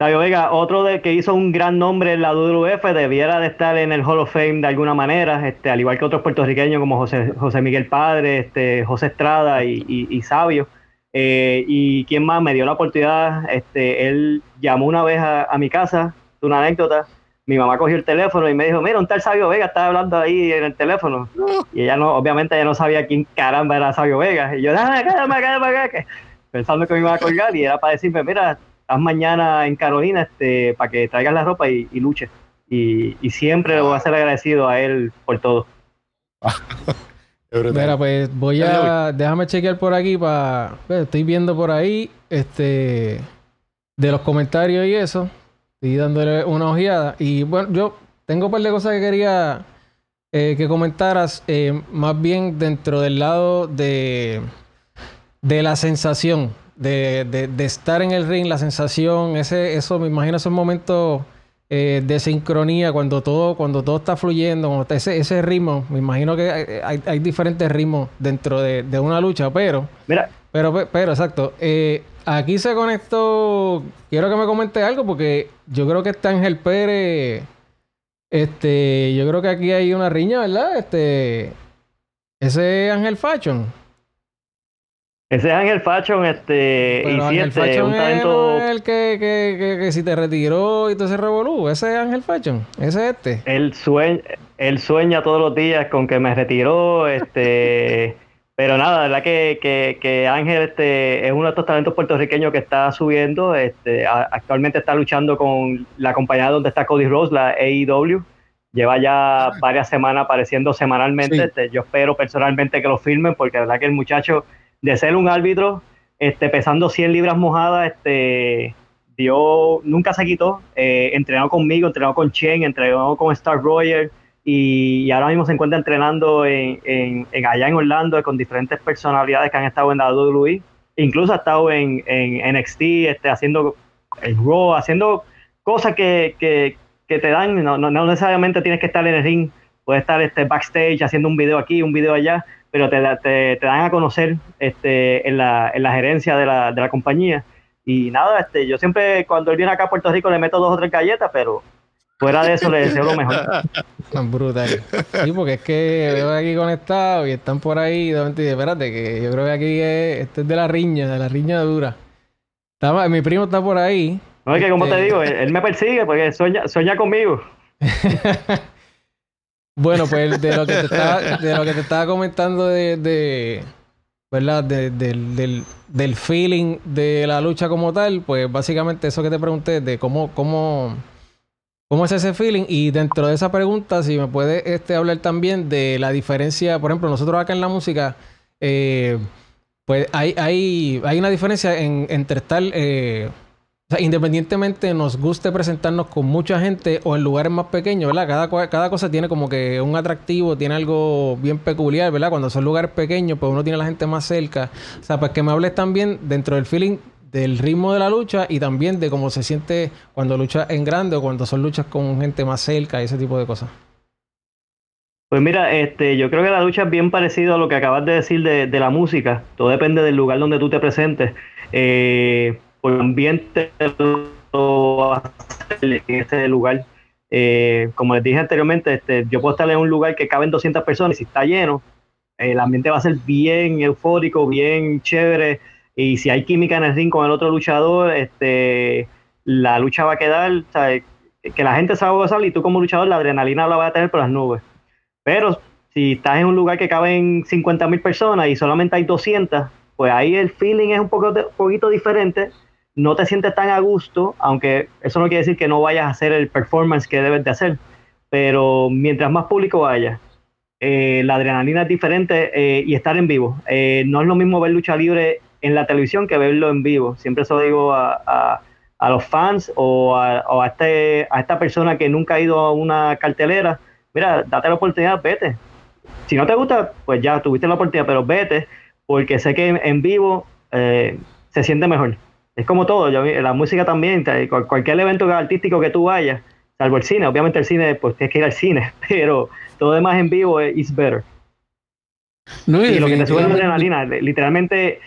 Sabio Vega, otro de que hizo un gran nombre en la WWF, debiera de estar en el Hall of Fame de alguna manera, este, al igual que otros puertorriqueños como José, José Miguel Padre, este, José Estrada y, y, Sabio. Eh, y quién más me dio la oportunidad, este, él llamó una vez a, a mi casa, una anécdota, mi mamá cogió el teléfono y me dijo, mira, un tal Sabio Vega estaba hablando ahí en el teléfono. Y ella no, obviamente ella no sabía quién caramba era Sabio Vega. Y yo, déjame acá, déjame acá, déjame acá. Pensando que me iba a colgar y era para decirme, mira, estás mañana en Carolina este, para que traigas la ropa y, y luches. Y, y, siempre le voy a ser agradecido a él por todo. Mira, pues voy a. Déjame chequear por aquí para. Pues, estoy viendo por ahí. Este. De los comentarios y eso. Estoy dándole una ojeada. Y bueno, yo tengo un par de cosas que quería eh, que comentaras, eh, más bien dentro del lado de, de la sensación, de, de, estar en el ring, la sensación, ese, eso, me imagino esos momentos eh, de sincronía, cuando todo, cuando todo está fluyendo, ese, ese ritmo, me imagino que hay, hay diferentes ritmos dentro de, de, una lucha, pero... Mira. Pero, pero, exacto. Eh, aquí se conectó. Quiero que me comente algo porque yo creo que está Ángel Pérez. Este, yo creo que aquí hay una riña, ¿verdad? Este, ese es Ángel Fashion. Ese es Ángel Fashion, este, y Ángel Fashion un talento... es el que, que, que, que, si te retiró y todo ese revolú, ese es Ángel Fashion, ese es este. Él sueña, él sueña todos los días con que me retiró, este Pero nada, la verdad que, que, que, Ángel este, es uno de estos talentos puertorriqueños que está subiendo. Este, actualmente está luchando con la compañía donde está Cody Rose, la AEW. Lleva ya varias semanas apareciendo semanalmente. Este, yo espero personalmente que lo filmen porque la verdad que el muchacho, de ser un árbitro, este, pesando 100 libras mojadas, este, dio, nunca se quitó. Eh, entrenó conmigo, entrenó con Chen, entrenó con Star Royer y, ahora mismo se encuentra entrenando en, en, allá en Orlando con diferentes personalidades que han estado en la WWE. Incluso ha estado en, en NXT, este, haciendo el Raw, haciendo cosas que, que, que te dan, no, no, necesariamente tienes que estar en el ring, puedes estar este, backstage haciendo un video aquí, un video allá, pero te, te, te dan a conocer este, en, la, en la gerencia de la, de la compañía. Y nada, este, yo siempre cuando él viene acá a Puerto Rico le meto dos o tres galletas, pero Fuera de eso, le deseo lo mejor. Brutal. Sí, porque es que veo aquí conectado y están por ahí. Espérate, que yo creo que aquí es, este es de la riña, de la riña dura. mi primo está por ahí. No, es que como te este, digo, él, me persigue porque sueña, sueña conmigo. bueno, pues de lo que te estaba, de lo que te estaba comentando de, de ¿verdad? del, del feeling de la lucha como tal, pues básicamente eso que te pregunté de cómo, cómo ¿Cómo es ese feeling? Y dentro de esa pregunta, si me puede este, hablar también de la diferencia, por ejemplo, nosotros acá en la música, eh, pues hay, hay, hay una diferencia en, entre estar, eh, o sea, independientemente nos guste presentarnos con mucha gente o en lugares más pequeños, ¿verdad? Cada, cada cosa tiene como que un atractivo, tiene algo bien peculiar, ¿verdad? Cuando son lugares pequeños, pues uno tiene a la gente más cerca. O sea, pues que me hables también dentro del feeling del ritmo de la lucha y también de cómo se siente cuando lucha en grande o cuando son luchas con gente más cerca y ese tipo de cosas. Pues mira, este, yo creo que la lucha es bien parecido a lo que acabas de decir de, la música. Todo depende del lugar donde tú te presentes. Eh, por ambiente en ese lugar. Eh, como les dije anteriormente, este, yo puedo estar en un lugar que caben 200 personas y si está lleno, el ambiente va a ser bien eufórico, bien chévere y si hay química en el ring con el otro luchador, este, la lucha va a quedar, que la gente sabe gozar y tú como luchador la adrenalina la vas a tener por las nubes. Pero si estás en un lugar que caben 50 mil personas y solamente hay 200, pues ahí el feeling es un poco, poquito diferente, no te sientes tan a gusto, aunque eso no quiere decir que no vayas a hacer el performance que debes de hacer, pero mientras más público haya, eh, la adrenalina es diferente eh, y estar en vivo. Eh, no es lo mismo ver lucha libre en la televisión que verlo en vivo. Siempre eso digo a, los fans o, a, este, a esta persona que nunca ha ido a una cartelera, mira, date la oportunidad, vete. Si no te gusta, pues ya tuviste la oportunidad, pero vete, porque sé que en, vivo se siente mejor. Es como todo, la música también, cualquier evento artístico que tú vayas, salvo el cine, obviamente el cine, pues tienes que ir al cine, pero todo demás en vivo es better. No, y lo que te sube la adrenalina, literalmente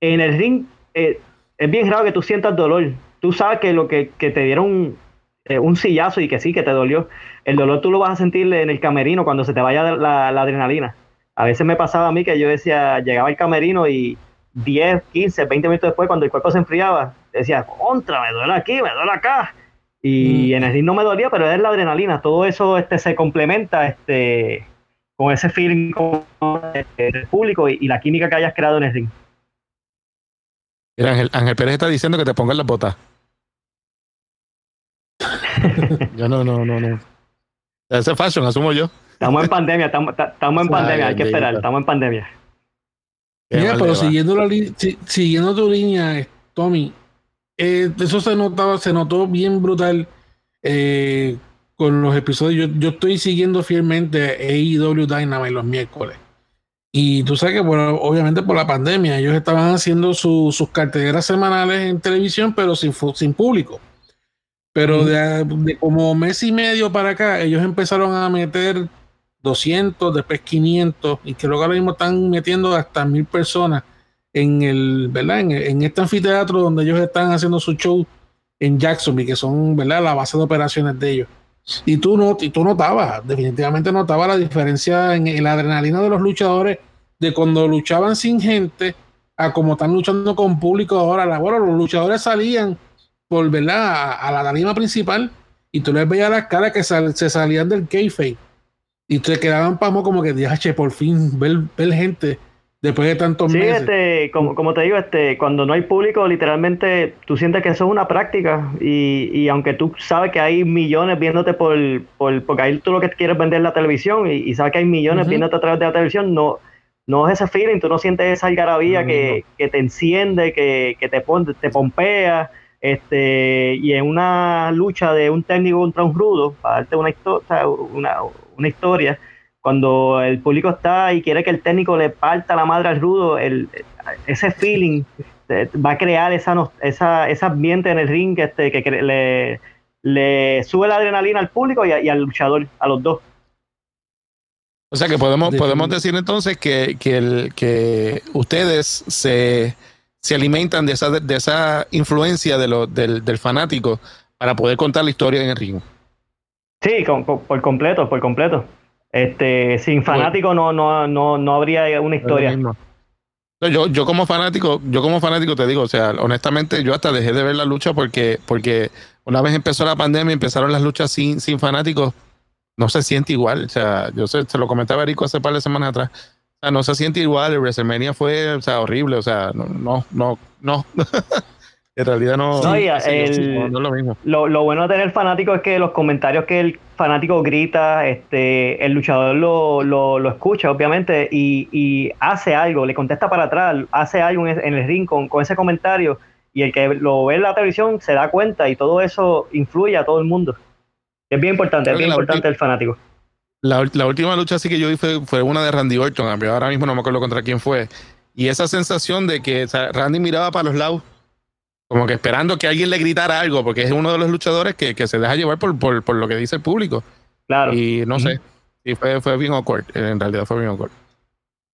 en el ring eh, es bien raro que tú sientas dolor. Tú sabes que lo que, te dieron eh, un sillazo y que sí, que te dolió. El dolor tú lo vas a sentir en el camerino cuando se te vaya la, adrenalina. A veces me pasaba a mí que yo decía, llegaba al camerino y 10, 15, 20 minutos después, cuando el cuerpo se enfriaba, decía, contra, me duele aquí, me duele acá. Y mm. en el ring no me dolía, pero es la adrenalina. Todo eso este, se complementa este, con ese feeling con el público y la química que hayas creado en el ring. Ángel, Ángel Pérez está diciendo que te pongan las botas. yo no, no, no, no. Ese fashion, asumo yo. Estamos en pandemia, estamos, en pandemia, hay que esperar, estamos en pandemia. Mira, pero siguiendo, la siguiendo tu línea, Tommy, eh, eso se notaba, se notó bien brutal eh, con los episodios. Yo, yo, estoy siguiendo fielmente AEW Dynamite los miércoles. Y tú sabes que, bueno, obviamente por la pandemia, ellos estaban haciendo sus carteleras semanales en televisión, pero sin, sin público. Pero de, como mes y medio para acá, ellos empezaron a meter 200, después 500, y que ahora mismo están metiendo hasta mil personas en el, ¿verdad? En, este anfiteatro donde ellos están haciendo su show en Jacksonville, que son, ¿verdad? La base de operaciones de ellos. Y tú, no, y tú notabas, definitivamente notabas la diferencia en, la adrenalina de los luchadores de cuando luchaban sin gente a como están luchando con público ahora. Bueno, los luchadores salían por. A, la tarima principal y tú les veías las caras que se salían del kayfabe y te quedaban pamo como que, che, por fin ver, ver gente después de tantos sí, meses. Este, como, como te digo, este, cuando no hay público, literalmente tú sientes que eso es una práctica. Y, y aunque tú sabes que hay millones viéndote por, por porque ahí tú lo que quieres vender la televisión y, sabes que hay millones viéndote a través de la televisión, no, no es ese feeling, tú no sientes esa algarabía que, que, te enciende, que, que te, pone, te pompea, este, y en una lucha de un técnico contra un rudo, para darte una, una, una historia, cuando el público está y quiere que el técnico le parta la madre al rudo, el, ese feeling va a crear esa, esa, ese ambiente en el ring este, que, le, le, sube la adrenalina al público y, al luchador, a los dos. O sea que podemos, podemos decir entonces que, que, el, que ustedes se, se alimentan de esa, de esa influencia de lo, del, del fanático para poder contar la historia en el ring. Sí, por completo, por completo. Este, sin fanático no, no, no, no habría una historia. Yo, yo como fanático, yo como fanático te digo, o sea, honestamente yo hasta dejé de ver la lucha porque, porque una vez empezó la pandemia, empezaron las luchas sin, sin fanáticos, no se siente igual. O sea, yo se, se lo comentaba a Erico hace par de semanas atrás. O sea, no se siente igual. El WrestleMania fue, o sea, horrible. O sea, no, no, no, no. en realidad no, no, es lo mismo. Lo, bueno de tener fanático es que los comentarios que el fanático grita, este, el luchador lo, lo, escucha, obviamente, y, y, hace algo, le contesta para atrás, hace algo en, el ring con, con, ese comentario, y el que lo ve en la televisión se da cuenta, y todo eso influye a todo el mundo. Es bien importante, es bien importante el fanático. La, la, última lucha así que yo vi fue, una de Randy Orton, ahora mismo no me acuerdo contra quién fue. Y esa sensación de que Randy miraba para los lados como que esperando que alguien le gritara algo, porque es uno de los luchadores que, se deja llevar por, por, lo que dice el público. Claro. Y no sé, y fue, fue bien awkward, en realidad fue bien awkward.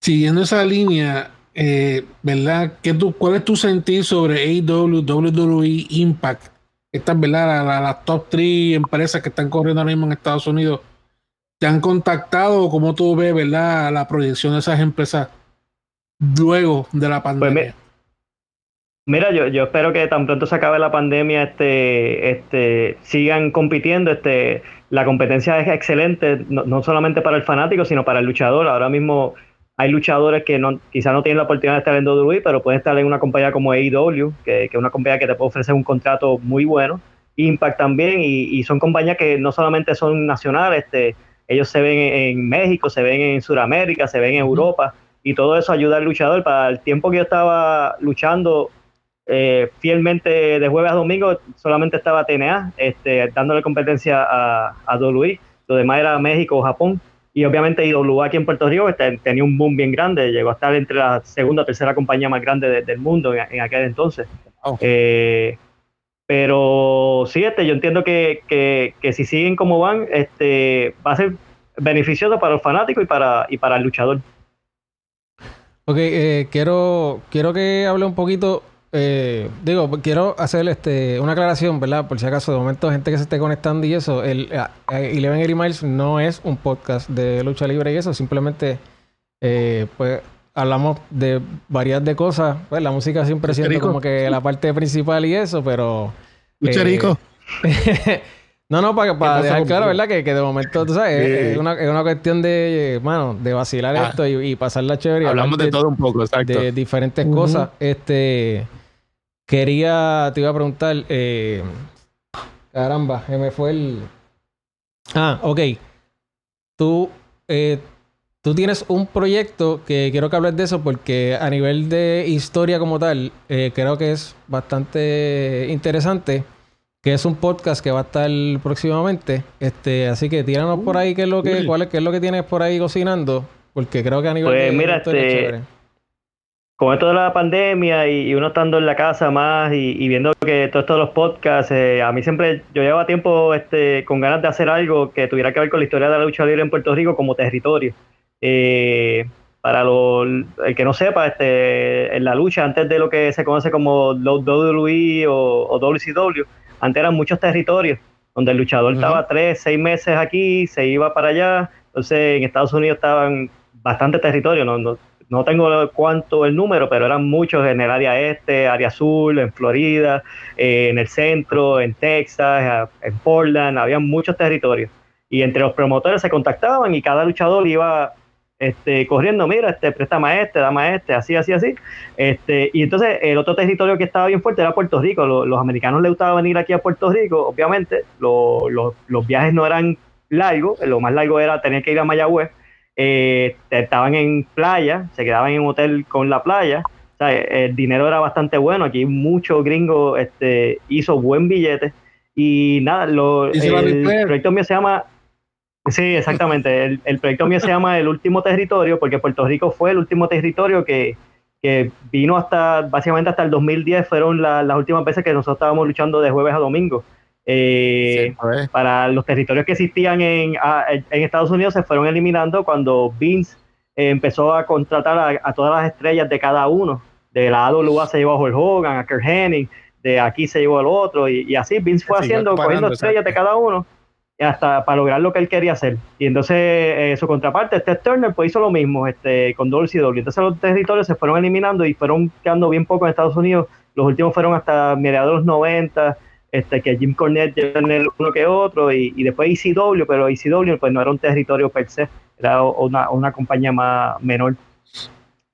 Siguiendo esa línea, eh, ¿verdad? ¿Qué tú, ¿Cuál es tu sentir sobre AEW, WWE, Impact? Estas, ¿verdad? Las top 3 empresas que están corriendo ahora mismo en Estados Unidos, ¿te han contactado? ¿Cómo tú ves, ¿verdad? La proyección de esas empresas luego de la pues pandemia? Mira, yo, yo espero que tan pronto se acabe la pandemia, este, este, sigan compitiendo. Este, la competencia es excelente, no, solamente para el fanático, sino para el luchador. Ahora mismo hay luchadores que no, quizás no tienen la oportunidad de estar en WWE, pero pueden estar en una compañía como AEW, que, que es una compañía que te puede ofrecer un contrato muy bueno. Impact también, y, son compañías que no solamente son nacionales, este, ellos se ven en México, se ven en Sudamérica, se ven en Europa, y todo eso ayuda al luchador. Para el tiempo que yo estaba luchando eh, fielmente de jueves a domingo, solamente estaba TNA, este, dándole competencia a, a WWE, lo demás era México o Japón. Y obviamente IWA aquí en Puerto Rico este, tenía un boom bien grande, llegó a estar entre la segunda o tercera compañía más grande del mundo en, aquel entonces. Eh, pero sí, este, yo entiendo que, que, si siguen como van, este, va a ser beneficioso para los fanáticos y para, y para el luchador. Ok, eh, quiero, quiero que hable un poquito. Eh, digo, quiero hacer este, una aclaración, ¿verdad? Por si acaso, de momento, gente que se esté conectando y eso, el uh, Eleven Eighty Miles no es un podcast de lucha libre y eso, simplemente, pues, hablamos de varias de cosas. Pues la música siempre siendo como que la parte principal y eso, pero. Lucharico. Eh, no, no, para, para dejar claro, ¿verdad? Que, que, de momento, tú sabes, es, una, es, una, cuestión de, mano, de vacilar ah. esto y, y pasarla chévere. Hablamos de, todo un poco, exacto. De diferentes cosas. Este. Quería, te iba a preguntar, eh, caramba, me fue el. Ah, ok. Tú eh, Tú tienes un proyecto que quiero que hables de eso porque a nivel de historia como tal, eh, creo que es bastante interesante, que es un podcast que va a estar próximamente. Este, así que tíranos por ahí qué es lo que, cuál es, qué es lo que tienes por ahí cocinando, porque creo que a nivel pues, de mira, historia este, chévere. Con esto de la pandemia y, uno estando en la casa más y, viendo que todos estos los podcasts, eh, a mí siempre, yo llevaba tiempo este, con ganas de hacer algo que tuviera que ver con la historia de la lucha libre en Puerto Rico como territorio. Eh, para lo, el que no sepa, este, en la lucha, antes de lo que se conoce como WWE o, o WCW, antes eran muchos territorios, donde el luchador estaba tres, seis meses aquí, se iba para allá. Entonces, en Estados Unidos estaban bastante territorios, no, no, tengo cuánto el número, pero eran muchos en el área este, área azul, en Florida, eh, en el centro, en Texas, en Portland, había muchos territorios. Y entre los promotores se contactaban y cada luchador iba este, corriendo, mira, este, préstame este, dame este, así, así, así. Este, y entonces el otro territorio que estaba bien fuerte era Puerto Rico. Los, americanos les gustaba venir aquí a Puerto Rico, obviamente. los viajes no eran largos, lo más largo era tener que ir a Mayagüez. Eh, estaban en playa, se quedaban en un hotel con la playa. el dinero era bastante bueno. Aquí mucho gringo este, hizo buen billete. Y nada, lo, el proyecto mío se llama Sí, exactamente. El, proyecto mío se llama El Último Territorio porque Puerto Rico fue el último territorio que, vino hasta, básicamente hasta el 2010, fueron las últimas veces que nosotros estábamos luchando de jueves a domingo. Eh, para los territorios que existían en, en, Estados Unidos se fueron eliminando cuando Vince eh, empezó a contratar a, todas las estrellas de cada uno. De la AWA se llevó a Hulk Hogan, a Kurt Hennig, de aquí se llevó al otro, y, así Vince fue haciendo, cogiendo estrellas de cada uno hasta para lograr lo que él quería hacer. Y entonces eh, su contraparte, este Turner, pues hizo lo mismo este, con WCW. Entonces los territorios se fueron eliminando y fueron quedando bien poco en Estados Unidos. Los últimos fueron hasta mediados de los 90, este, que Jim Cornette llegó en el uno que otro, y, y después ECW, pero ECW pues no era un territorio per se, era una, una compañía más menor.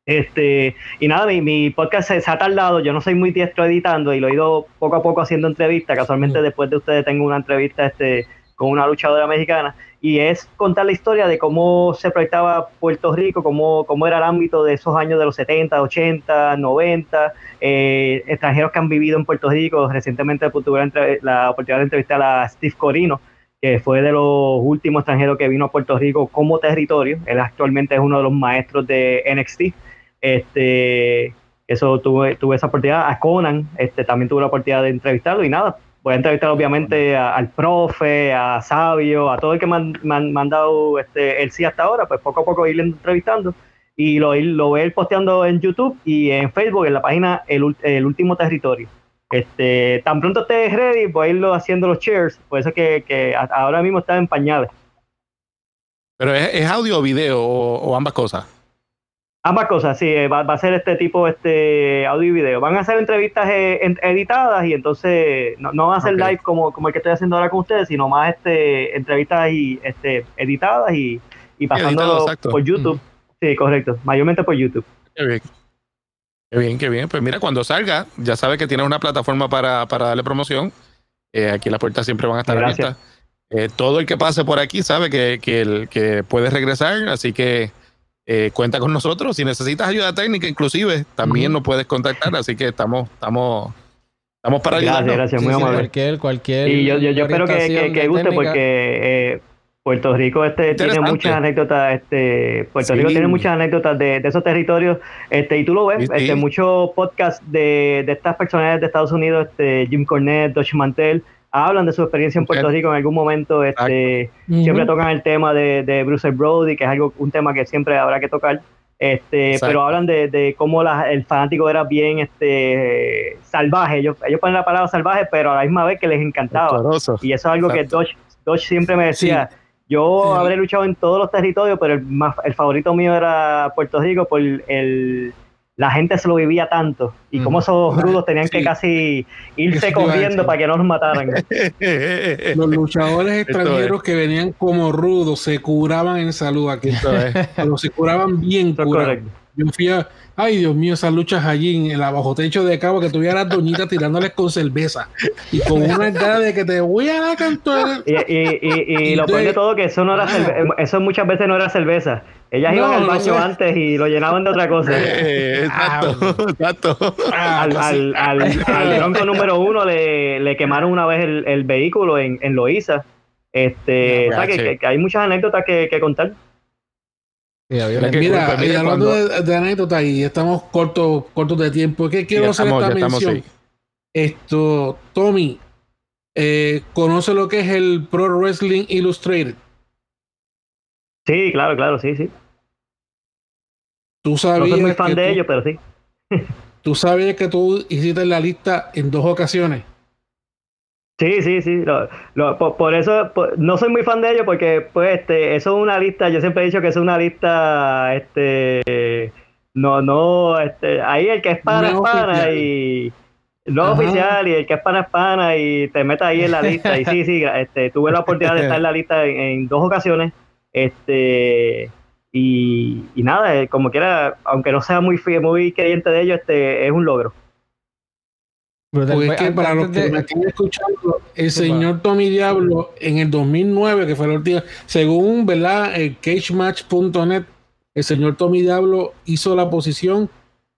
Este, y nada, mi, mi podcast se, ha tardado, yo no soy muy diestro editando y lo he ido poco a poco haciendo entrevistas. Casualmente después de ustedes tengo una entrevista este, con una luchadora mexicana, y es contar la historia de cómo se proyectaba Puerto Rico, cómo, cómo era el ámbito de esos años de los 70, 80, 90, extranjeros que han vivido en Puerto Rico. Recientemente pues, tuve la oportunidad de entrevistar a Steve Corino, que fue de los últimos extranjeros que vino a Puerto Rico como territorio. Él actualmente es uno de los maestros de NXT. Este, eso tuve, tuve esa oportunidad. A Conan este, también tuve la oportunidad de entrevistarlo y nada, voy entrevistar obviamente al profe, a Sabio, a todo el que me han, mandado este, el sí hasta ahora, pues poco a poco irle entrevistando y lo, lo ir posteando en YouTube y en Facebook, en la página El, Último Territorio. Este, tan pronto esté ready, voy a irlo haciendo los shares, por eso es que, ahora mismo está en pañales. ¿Pero es, audio o video o, ambas cosas? Ambas cosas, sí, va, a ser este tipo este audio y video. Van a ser entrevistas editadas y entonces no, no van a ser live como, como el que estoy haciendo ahora con ustedes, sino más este entrevistas y este editadas y, y pasándolo por YouTube. Sí, correcto, mayormente por YouTube. Qué bien, qué bien. Pues mira, cuando salga, ya sabes que tienes una plataforma para, darle promoción. Eh, aquí las puertas siempre van a estar abiertas. Eh, todo el que pase por aquí sabe que, que, el, que puede regresar, así que eh, cuenta con nosotros. Si necesitas ayuda técnica, inclusive, también nos puedes contactar. Así que estamos, estamos, estamos para ayudar. Gracias, gracias, muy amable. Cualquier, cualquier. Y yo, yo, yo espero que, que, guste porque Puerto Rico este tiene muchas anécdotas, este Puerto Rico tiene muchas anécdotas de, esos territorios, este y tú lo ves, este muchos podcasts de, estas personalidades de Estados Unidos, este Jim Cornette, Dodge Mantel, hablan de su experiencia en Puerto Rico en algún momento, este siempre tocan el tema de, Bruce Brody, que es algo un tema que siempre habrá que tocar. Este, pero hablan de, cómo el fanático era bien este salvaje. Ellos, ellos ponen la palabra salvaje, pero a la misma vez que les encantaba. Y eso es algo que Dodge, siempre me decía. Yo habré luchado en todos los territorios, pero el, más, el favorito mío era Puerto Rico por el, la gente se lo vivía tanto y como esos rudos tenían que casi irse corriendo para que no los mataran. Los luchadores extranjeros que venían como rudos se curaban en salud aquí. Pero se curaban bien curados. Yo fui a, Ay, Dios mío, esas luchas allí en el abajo techo de cabo que tuviera las doñitas tirándoles con cerveza y con una cara de que te voy a la cantora. Y, y, y, y lo peor de todo que eso no era cerveza, eso muchas veces no era cerveza. Ellas iban al baño antes y lo llenaban de otra cosa. Eh, exacto, exacto. Ah, al, al, al, al número uno le, le, quemaron una vez el, el vehículo en, en Loíza. Este, o sea, que, que, hay muchas anécdotas que, que contar. Mira, hablando de, anécdotas y estamos cortos cortos de tiempo, ¿qué quiero hacer esta mención? Esto, Tommy, eh, ¿conoce lo que es el Pro Wrestling Illustrated? Sí, claro, claro, sí, sí. Tú sabías. No soy muy fan de ellos, pero sí. tú sabías que tú hiciste la lista en dos ocasiones. Sí, sí, sí. por, eso no soy muy fan de ellos porque, pues, este, eso es una lista. Yo siempre he dicho que es una lista, este, no, no, este, ahí el que es pana es pana y no oficial y el que es pana es pana y te metes ahí en la lista. Y sí, sí, este, tuve la oportunidad de estar en la lista en, dos ocasiones, este, y, y nada, como quiera, aunque no sea muy muy creyente de ellos, este, es un logro. Porque que para los que me están escuchando, el señor Tommy Diablo en el 2009, que fue la última, según ¿verdad? el cagematch.net, el señor Tommy Diablo hizo la posición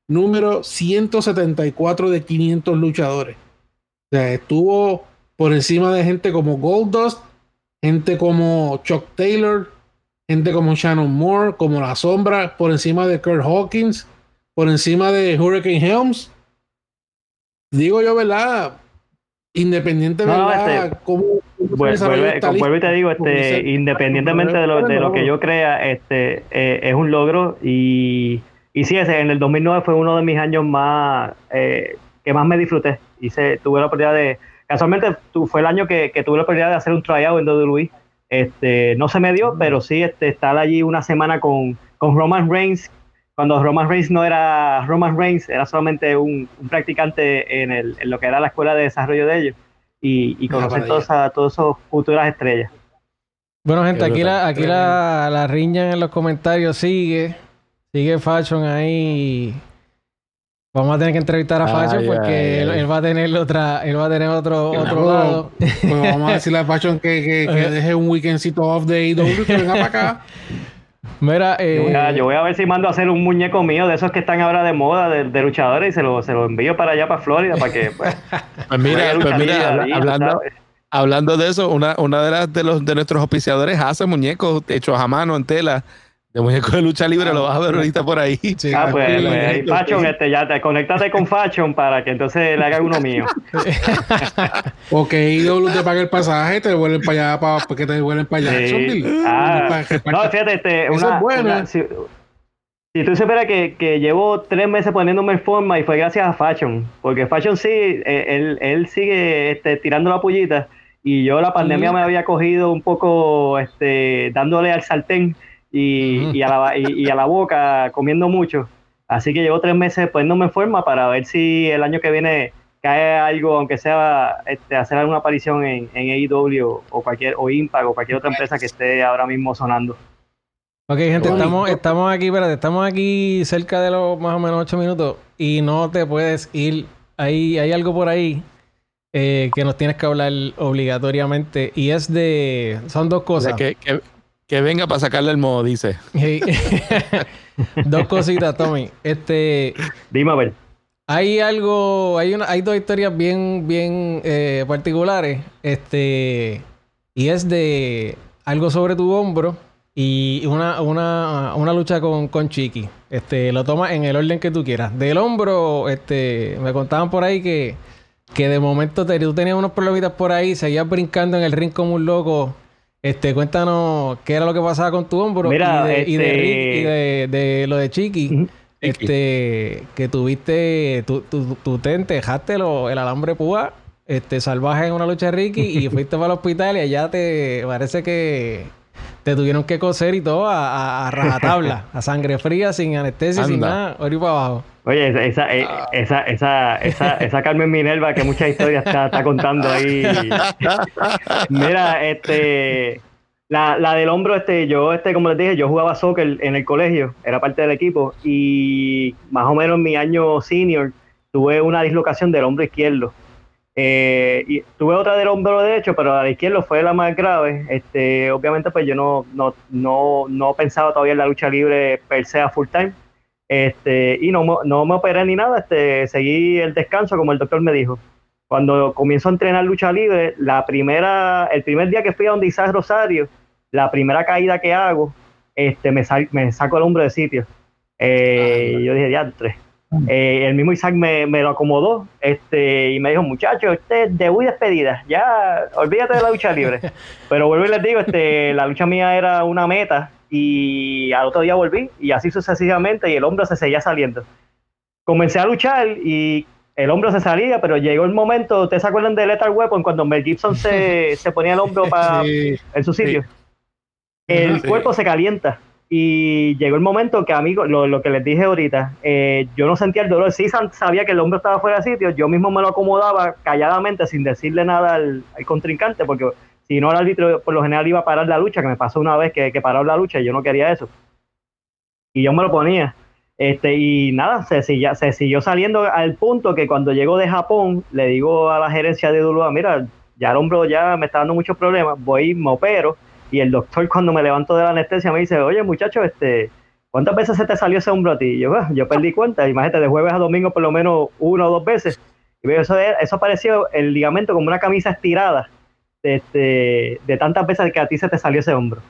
número 174 de 500 luchadores. O sea, estuvo por encima de gente como Goldust, gente como Chuck Taylor, gente como Shannon Moore, como La Sombra, por encima de Kurt Hawkins, por encima de Hurricane Helms digo yo, ¿verdad? Independiente, ¿verdad? Este, ¿Cómo, vuelve, y te digo, este, independientemente de lo, de lo que yo crea, este, eh, es un logro y, y sí, ese, en el 2009 fue uno de mis años más, eh, que más me disfruté. Hice, tuve la oportunidad de, casualmente fue el año que, que, tuve la oportunidad de hacer un tryout en WWE. Este, no se me dio, pero sí este, estar allí una semana con, con Roman Reigns, cuando Roman Reigns no era Roman Reigns, era solamente un, practicante en, el, en, lo que era la escuela de desarrollo de ellos y, y conocer todas a todas esas futuras estrellas. Bueno, gente, aquí la, aquí la, la riña en los comentarios sigue. Sigue Fashion ahí. Vamos a tener que entrevistar a Fashion porque él, va a tener otra, él va a tener otro, otro lado. Vamos a decirle a Fashion que, que, que deje un weekendcito off de IW que venga para acá. Mira, eh, yo, voy a, ver si mando a hacer un muñeco mío de esos que están ahora de moda, de, luchadores, y se lo, se lo envío para allá, para Florida, para que. Pues, pues mira, pues mira hablando, hablando de eso, una, una de, las, de, los, de nuestros auspiciadores hace muñecos hechos a mano en tela de muñeco de lucha libre, lo vas a ver ahorita por ahí. ah, pues, pues Fashion, este, ya te, conéctate con Fashion para que entonces le haga uno mío. ok, IW te paga el pasaje, te vuelven para allá, para, que te devuelven para allá. Ah, no, fíjate, este, una, buena. si, tú supieras que, que, llevo tres meses poniéndome en forma y fue gracias a Fashion, porque Fashion sí, eh, él, él sigue este, tirando la pullita y yo la pandemia me había cogido un poco este, dándole al sartén y, a la, y, a la boca comiendo mucho. Así que llevo tres meses poniéndome en forma para ver si el año que viene cae algo, aunque sea este, hacer alguna aparición en, en AEW o cualquier o Impact o cualquier otra empresa que esté ahora mismo sonando. Ok, gente, estamos, estamos aquí, espérate, estamos aquí cerca de los más o menos ocho minutos y no te puedes ir. Hay, hay algo por ahí eh, que nos tienes que hablar obligatoriamente y es de... Son dos cosas. que, que, venga para sacarle el modo, dice. dos cositas, Tommy. Este... Dime a ver. Hay algo, hay una, hay dos historias bien, bien eh, particulares. Este, y es de algo sobre tu hombro y una, una, una lucha con, con Chiqui. Este, lo tomas en el orden que tú quieras. Del hombro, este, me contaban por ahí que, que de momento te, tú tenías unos problemitas por ahí, seguías brincando en el ring como un loco. Este, cuéntanos qué era lo que pasaba con tu hombro y, de, y, de, y de, de, lo de Chiqui. Este, que tuviste, tú, tú, te entejaste el alambre púa este, salvaje en una lucha de Ricky y fuiste para el hospital y allá te parece que te tuvieron que coser y todo a, a, rajatabla, a sangre fría, sin anestesia, sin nada, ahora para abajo. Oye, esa, eh, ah. esa, esa, esa, esa, Carmen Minerva que muchas historias está, está contando ahí. Mira, este la, la, del hombro, este, yo, este, como les dije, yo jugaba soccer en el colegio, era parte del equipo, y más o menos en mi año senior tuve una dislocación del hombro izquierdo. Eh, y tuve otra del hombro derecho, pero la de izquierdo fue la más grave. Este, obviamente, pues yo no, no, no, no pensaba todavía en la lucha libre per se a full time. Este, y no, no me operé ni nada, este, seguí el descanso como el doctor me dijo. Cuando comienzo a entrenar lucha libre, la primera, el primer día que fui a donde Isaac Rosario, la primera caída que hago, este, me, me saco el hombro de sitio. Eh, ah, yo dije, ya, tres. Eh, el mismo Isaac me, lo acomodó este, y me dijo, muchacho, usted de muy despedida, ya olvídate de la lucha libre. Pero vuelvo y les digo, este, la lucha mía era una meta y al otro día volví y así sucesivamente y el hombro se seguía saliendo. Comencé a luchar y el hombro se salía, pero llegó el momento, ¿ustedes se acuerdan de Lethal Weapon cuando Mel Gibson se, se ponía el hombro para en su sitio? El cuerpo se calienta y llegó el momento que, amigo, lo, que les dije ahorita, eh, yo no sentía el dolor, sí sabía que el hombro estaba fuera de sitio, yo mismo me lo acomodaba calladamente sin decirle nada al, contrincante, porque si no el árbitro por lo general iba a parar la lucha, que me pasó una vez que, que paró la lucha y yo no quería eso. Y yo me lo ponía. Este, y nada, se, se siguió saliendo al punto que cuando llegó de Japón, le digo a la gerencia de Dulua, mira, ya el hombro ya me está dando muchos problemas, voy, me opero, y el doctor cuando me levanto de la anestesia me dice, oye muchacho, este, ¿cuántas veces se te salió ese hombro a ti? Y yo, ah, yo perdí cuenta, imagínate, de jueves a domingo por lo menos una o dos veces. Y eso, eso pareció el ligamento como una camisa estirada este, de tantas veces que a ti se te salió ese hombro.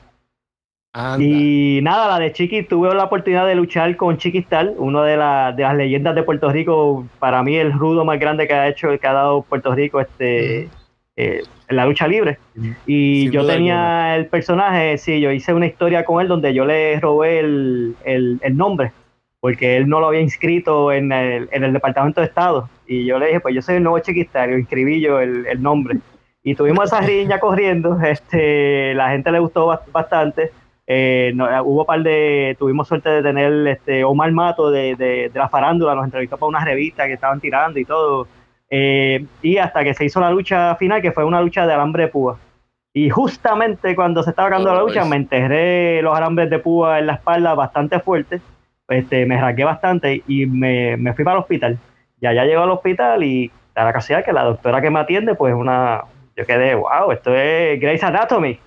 Y nada, la de Chiqui, tuve la oportunidad de luchar con Chiquistal, uno de, de las leyendas de Puerto Rico, para mí el rudo más grande que ha hecho, que ha dado Puerto Rico este, eh, en la lucha libre. Y yo tenía el personaje, sí, yo hice una historia con él donde yo le robé el, nombre, porque él no lo había inscrito en el, en el Departamento de Estado. Y yo le dije, pues yo soy el nuevo Chiquistal, y inscribí yo el, el nombre. Y tuvimos esa riña corriendo, este, la gente le gustó bastante eh, hubo par de, tuvimos suerte de tener este Omar Mato de, de, la farándula, nos entrevistó para una revista que estaban tirando y todo. Eh, y hasta que se hizo la lucha final, que fue una lucha de alambre de púa. Y justamente cuando se estaba acabando la lucha, me enterré los alambres de púa en la espalda bastante fuerte. Este, me rasgué bastante y me, me fui para el hospital. Y allá llegó al hospital y a la casualidad que la doctora que me atiende, pues una, yo quedé, wow, esto es Grey's Anatomy.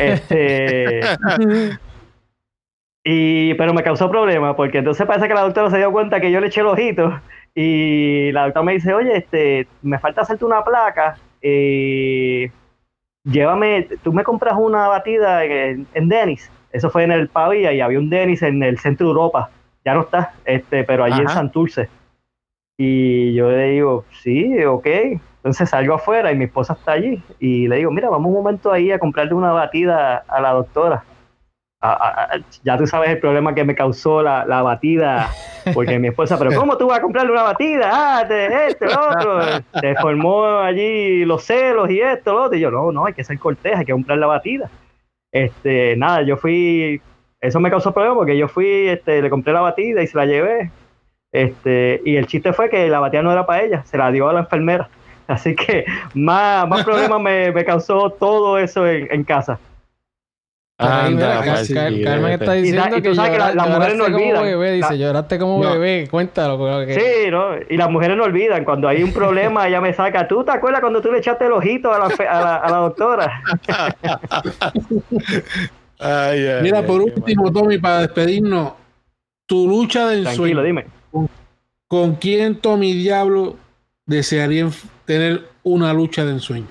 Este, y, pero me causó problemas porque entonces parece que la doctora se dio cuenta que yo le eché el ojito y la doctora me dice, oye, este, me falta hacerte una placa, eh, llévame, tú me compras una batida en, en Denis. Eso fue en el Pavía y había un Denis en el centro de Europa. Ya no está, este, pero allí en Santurce. Y yo le digo, sí, ok. Entonces salgo afuera y mi esposa está allí y le digo, mira, vamos un momento ahí a comprarle una batida a la doctora. ya tú sabes el problema que me causó la, batida, porque mi esposa, pero ¿cómo tú vas a comprarle una batida? Ah, de este, otro. Se formó allí los celos y esto, lo otro. Y yo, no, no, hay que ser cortés, hay que comprar la batida. Este, nada, yo fui eso me causó problema porque yo fui, este, le compré la batida y se la llevé. Este, y el chiste fue que la batida no era para ella, se la dio a la enfermera. Así que más, más problemas me, me, causó todo eso en casa. Anda, Carmen está diciendo que, sabes que las mujeres no olvidan. Bebé, dice, lloraste como bebé, cuéntalo. Sí, ¿no? y las mujeres no olvidan. Cuando hay un problema, ella me saca. ¿Tú te acuerdas cuando tú le echaste el ojito a la, a la, a la doctora? Mira, por último, Tommy, para despedirnos, tu lucha del Tranquilo, dime. ¿Con quién Tommy Diablo desearía tener una lucha de ensueño?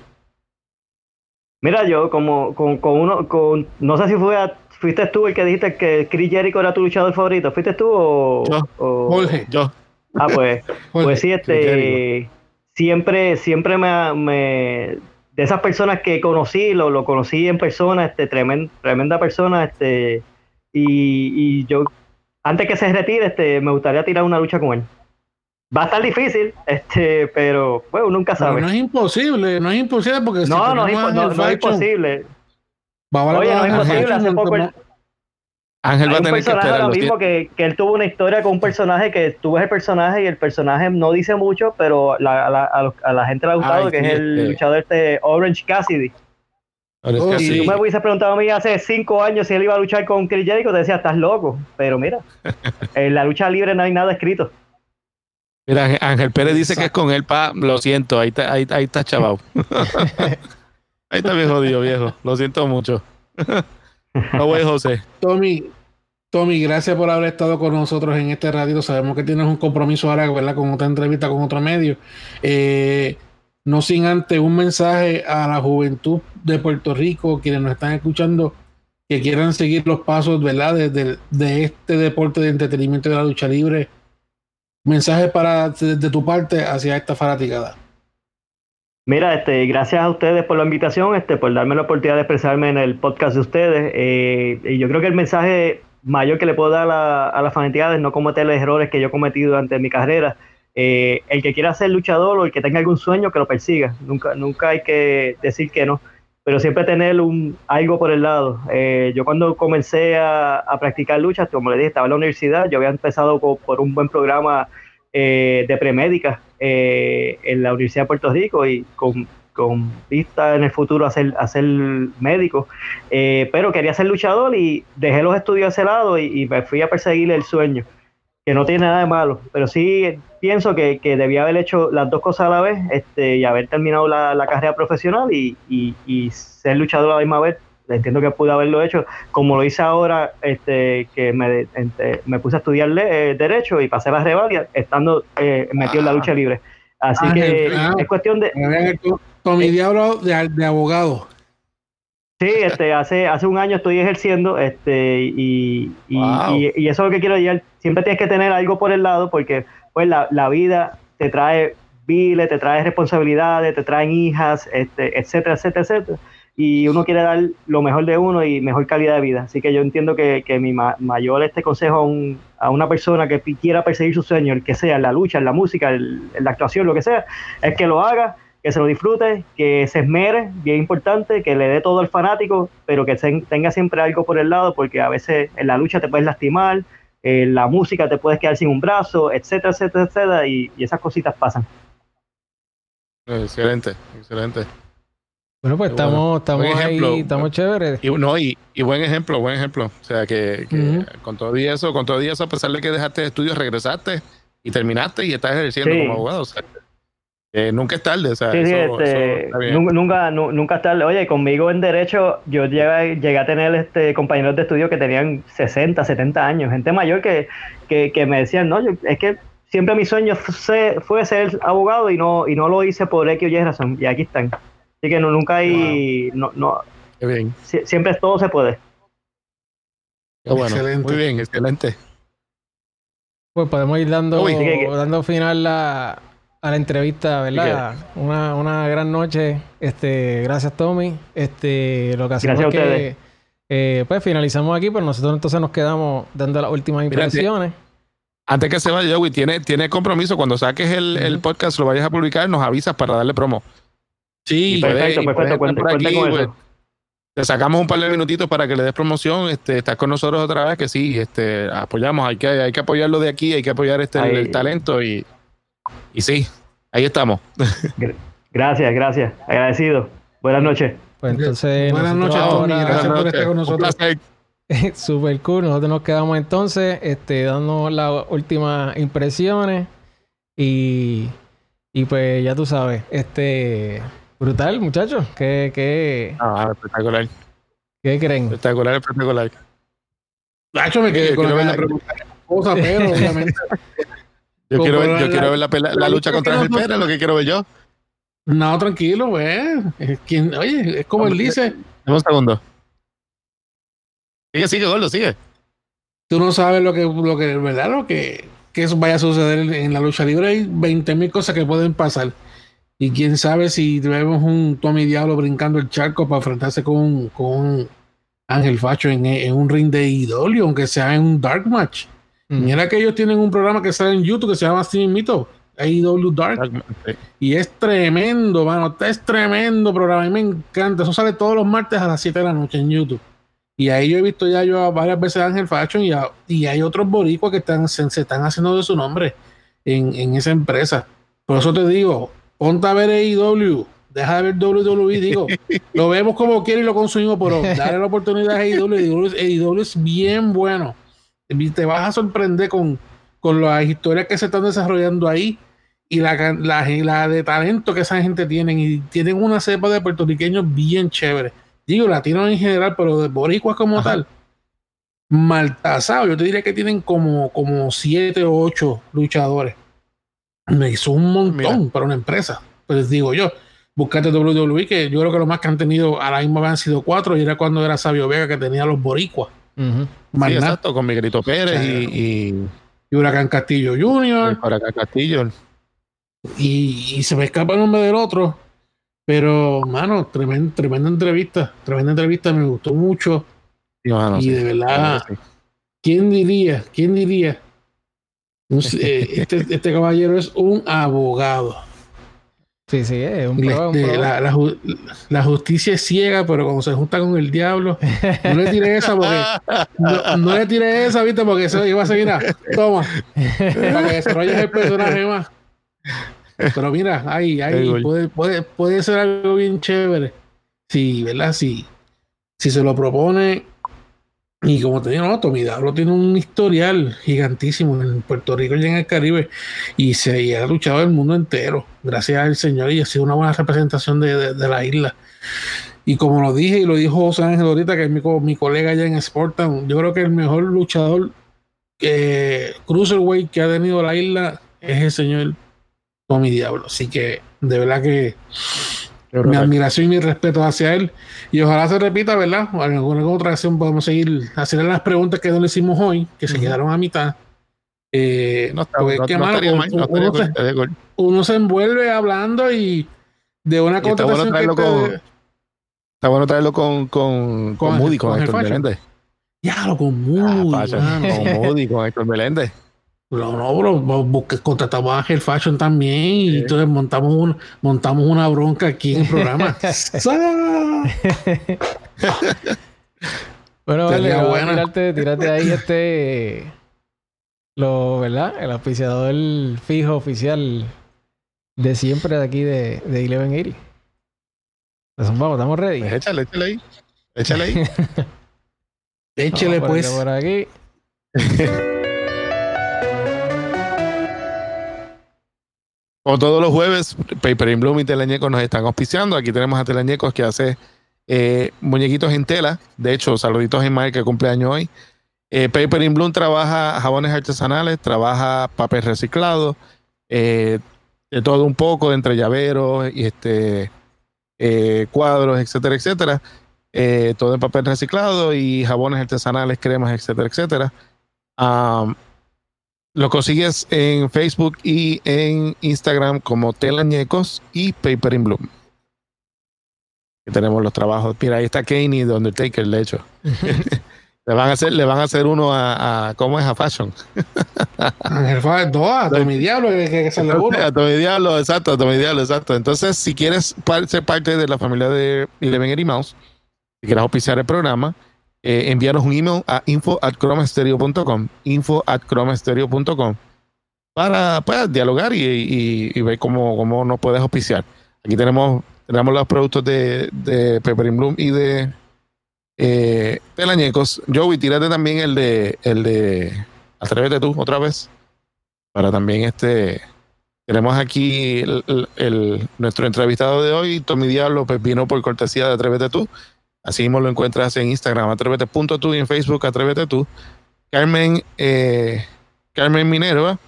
Mira, yo como con, con uno, con, no sé si fue fuiste tú el que dijiste que Chris Jericho era tu luchador favorito. ¿Fuiste tú o, yo, Jorge, yo. Ah, pues, pues sí, este, siempre, siempre me, me, de esas personas que conocí, lo, lo conocí en persona, este, tremenda, tremenda persona, este, y, y yo, antes que se retire, este, me gustaría tirar una lucha con él. Va a estar difícil, este, pero bueno, nunca sabe. no es imposible, no es imposible porque no, no, es, no, no, es imposible. Oye, no es imposible. Hace poco Ángel va a tener que esperar. Ahora mismo que, que, él tuvo una historia con un personaje que tú ves el personaje y el personaje no dice mucho, pero la, la, a, la gente le ha gustado, que es el luchador este Orange Cassidy. Oh, si tú me hubieses preguntado a mí hace cinco años si él iba a luchar con Chris Jericho, te decía, estás loco. Pero mira, en la lucha libre no hay nada escrito. Mira, Ángel Pérez dice que es con él, pa, lo siento, ahí está, ahí, ahí está chaval. ahí está bien jodido, viejo. Lo siento mucho. no voy, José. Tommy, Tommy, gracias por haber estado con nosotros en este ratito. Sabemos que tienes un compromiso ahora, ¿verdad? Con otra entrevista con otro medio. Eh, no sin antes un mensaje a la juventud de Puerto Rico, quienes nos están escuchando, que quieran seguir los pasos, ¿verdad? De, de este deporte de entretenimiento de la lucha libre mensaje para de, tu parte hacia esta fanaticada. Mira, este, gracias a ustedes por la invitación, este, por darme la oportunidad de expresarme en el podcast de ustedes. Eh, y yo creo que el mensaje mayor que le puedo dar a, las fanaticada es no cometer los errores que yo he cometido durante mi carrera. Eh, el que quiera ser luchador o el que tenga algún sueño, que lo persiga. Nunca, nunca hay que decir que no pero siempre tener un, algo por el lado. Eh, yo cuando comencé a, practicar luchas, como le dije, estaba en la universidad, yo había empezado por, un buen programa eh, de premédica eh, en la Universidad de Puerto Rico y con, vista en el futuro a ser, a ser médico, pero quería ser luchador y dejé los estudios a ese lado y me fui a perseguir el sueño que no tiene nada de malo, pero sí pienso que, que, debía haber hecho las dos cosas a la vez este, y haber terminado la, la carrera profesional y, y, ser luchador a la misma vez. Entiendo que pude haberlo hecho, como lo hice ahora, este, que me, me puse a estudiar eh, Derecho y pasé las revalia estando eh, metido en la lucha libre. Así que es cuestión de... Con mi diablo de, de abogado. Sí, este, hace, hace un año estoy ejerciendo este, y, y, eso es lo que quiero decir. Siempre tienes que tener algo por el lado porque pues, la, la vida te trae viles, te trae responsabilidades, te traen hijas, este, etcétera, etcétera, etcétera. Y uno quiere dar lo mejor de uno y mejor calidad de vida. Así que yo entiendo que, que mi mayor este consejo a, un, a una persona que quiera perseguir su sueño, el que sea, en la lucha, en la música, en la actuación, lo que sea, es que lo haga que se lo disfrute, que se esmere, bien importante, que le dé todo al fanático, pero que tenga siempre algo por el lado, porque a veces en la lucha te puedes lastimar, en la música te puedes quedar sin un brazo, etcétera, etcétera, etcétera, y, esas cositas pasan. Excelente, excelente. Bueno, pues estamos, estamos ahí, estamos chéveres. Y, no, y, buen ejemplo, buen ejemplo. O sea, que, con todo y eso, con todo y eso, a pesar de que dejaste estudios, regresaste y terminaste y estás ejerciendo como abogado. O sea, nunca es tarde, o sea, sí, sí, este, nunca, nunca, es tarde. Oye, conmigo en Derecho yo llegué, llegué, a tener este compañeros de estudio que tenían 60, 70 años, gente mayor que, que, me decían, no, yo, es que siempre mi sueño fue, fue, ser abogado y no, y no lo hice por X o Y razón, y aquí están. Así que no, nunca hay, no, no, bien. siempre todo se puede. bueno, muy bien, excelente. Pues podemos ir dando, dando final a, a la entrevista, ¿verdad? Una, una gran noche. Este, gracias Tommy. Este, lo que hacemos es que eh, pues finalizamos aquí, pero nosotros entonces nos quedamos dando las últimas impresiones. antes que se vaya, Joey, tiene, tiene compromiso. Cuando saques el, podcast, lo vayas a publicar, nos avisas para darle promo. Sí, perfecto, perfecto. Cuenta, con eso. te sacamos un par de minutitos para que le des promoción. Este, estás con nosotros otra vez, que sí, este, apoyamos, hay que, hay que apoyarlo de aquí, hay que apoyar este el, talento y, y sí, ahí estamos. Gracias, gracias. Agradecido. Buenas noches. Pues entonces. Buenas noches, Tommy. Gracias por estar con nosotros. Super cool. Nosotros nos quedamos entonces este, dando las últimas impresiones. Y, y pues ya tú sabes, este brutal, muchachos. ¿Qué, qué... Ah, espectacular. ¿Qué creen? Espectacular, espectacular. Nacho, me quedé con la pregunta. Cosa, pero obviamente. Yo quiero ver, yo quiero ver la, la, lucha contra el Pérez, lo que quiero ver yo. No, tranquilo, güey. Oye, es como él dice. Un segundo. Sigue, sigue, Gordo, sigue. Tú no sabes lo que, lo que, ¿verdad? Lo que, que eso vaya a suceder en la lucha libre. Hay 20 mil cosas que pueden pasar. Y quién sabe si vemos un Tommy Diablo brincando el charco para enfrentarse con, con Ángel Facho en, en, un ring de idolio, aunque sea en un dark match. Mm. Mira que ellos tienen un programa que sale en YouTube que se llama Steam Mito, AEW Dark. Y es tremendo, mano. Es tremendo programa. A mí me encanta. Eso sale todos los martes a las 7 de la noche en YouTube. Y ahí yo he visto ya yo varias veces a Ángel Fashion y, y hay otros boricuas que están, se, están haciendo de su nombre en, en, esa empresa. Por eso te digo, ponte a ver AEW, deja de ver WWE, digo, lo vemos como quiere y lo consumimos, pero dale la oportunidad a AEW. AEW es bien bueno. Te vas a sorprender con, con las historias que se están desarrollando ahí y la, la, de talento que esa gente tiene. Y tienen una cepa de puertorriqueños bien chévere digo latinos en general, pero de boricuas como tal, mal yo te diría que tienen como, como siete o ocho luchadores. Me hizo un montón para una empresa. Pues digo yo, buscate WWE, que yo creo que lo más que han tenido a la misma han sido cuatro, y era cuando era Sabio Vega que tenía los boricuas. Exacto, con Miguelito Pérez y, y, Huracán Castillo Jr. Huracán Castillo. Y, y, se me escapa el nombre del otro. Pero, mano, tremenda, tremenda entrevista. Tremenda entrevista, me gustó mucho. y de verdad, ¿quién diría? ¿Quién diría? Eh, este, este, caballero es un abogado. Sí, sí, es un, este, La, justicia es ciega, pero cuando se junta con el diablo, no le tire esa porque no, le tire esa, viste, porque eso iba a seguir a toma, para que desarrolles el personaje más. Pero mira, ahí, ahí puede, puede, puede ser algo bien chévere. Sí, ¿verdad? Sí. Si se lo propone. Y como te digo, no, Tommy tiene un historial gigantísimo en Puerto Rico y en el Caribe. Y se ha luchado el mundo entero. Gracias al Señor. Y ha sido una buena representación de, la isla. Y como lo dije y lo dijo José Ángel ahorita, que es mi, mi colega allá en Sportown, yo creo que el mejor luchador eh, cruiserweight que ha tenido la isla es el señor mi Diablo. Así que de verdad que mi admiración y mi respeto hacia él. Y ojalá se repita, ¿verdad? En alguna otra ocasión podemos seguir haciendo las preguntas que no le hicimos hoy, que se quedaron a mitad. Eh, no, uno, se, envuelve hablando y de una cosa está, bueno traerlo con, está bueno traerlo con, con, con, Moody, con, Héctor Meléndez. Ya, lo con Moody. Ah, con Moody, con Héctor Meléndez. No, no, bro, contratamos a Ángel Fashion también y entonces montamos, un, montamos una bronca aquí en el programa. bueno, vale, tirarte, tirarte ahí este. Lo, ¿verdad? El auspiciador fijo oficial de siempre de aquí de, de 1180. Entonces, vamos, estamos ready. Pues échale, échale ahí. Échale ahí. Échale, pues. Por aquí. Como todos los jueves, Paper in Bloom y Teleñecos nos están auspiciando. Aquí tenemos a Teleñecos que hace eh, muñequitos en tela. De hecho, saluditos en Mike que cumpleaños hoy. Eh, Paper in Bloom trabaja jabones artesanales, trabaja papel reciclado, eh, de todo un poco, entre llaveros y este, cuadros, etcétera, etcétera. todo en papel reciclado y jabones artesanales, cremas, etcétera, etcétera. Lo consigues en Facebook y en Instagram como Telañecos y Paper in Bloom. tenemos los trabajos. Mira, ahí está Kane y The Undertaker, de hecho. le van a hacer, le van a hacer uno a, ¿cómo es? A Fashion. a Tommy Diablo, que, que se le A Tommy Diablo, exacto, a Tommy Diablo, exacto. Entonces, si quieres ser parte de la familia de Eleven Eddie Mouse, si quieres auspiciar el programa, eh, envíanos un email a info at info at para pues, dialogar y, ver cómo, cómo nos puedes auspiciar. Aquí tenemos, tenemos los productos de, de Pepper Bloom y de eh, Pelañecos. Joey, tírate también el de el de Atrévete tú otra vez. Para también este. Tenemos aquí el, nuestro entrevistado de hoy, Tommy Diablo, pues vino por cortesía de Atrévete tú. Así mismo lo encuentras en Instagram, atrévete.tú y en Facebook, Atrévete tú. Carmen, eh, Carmen Minerva,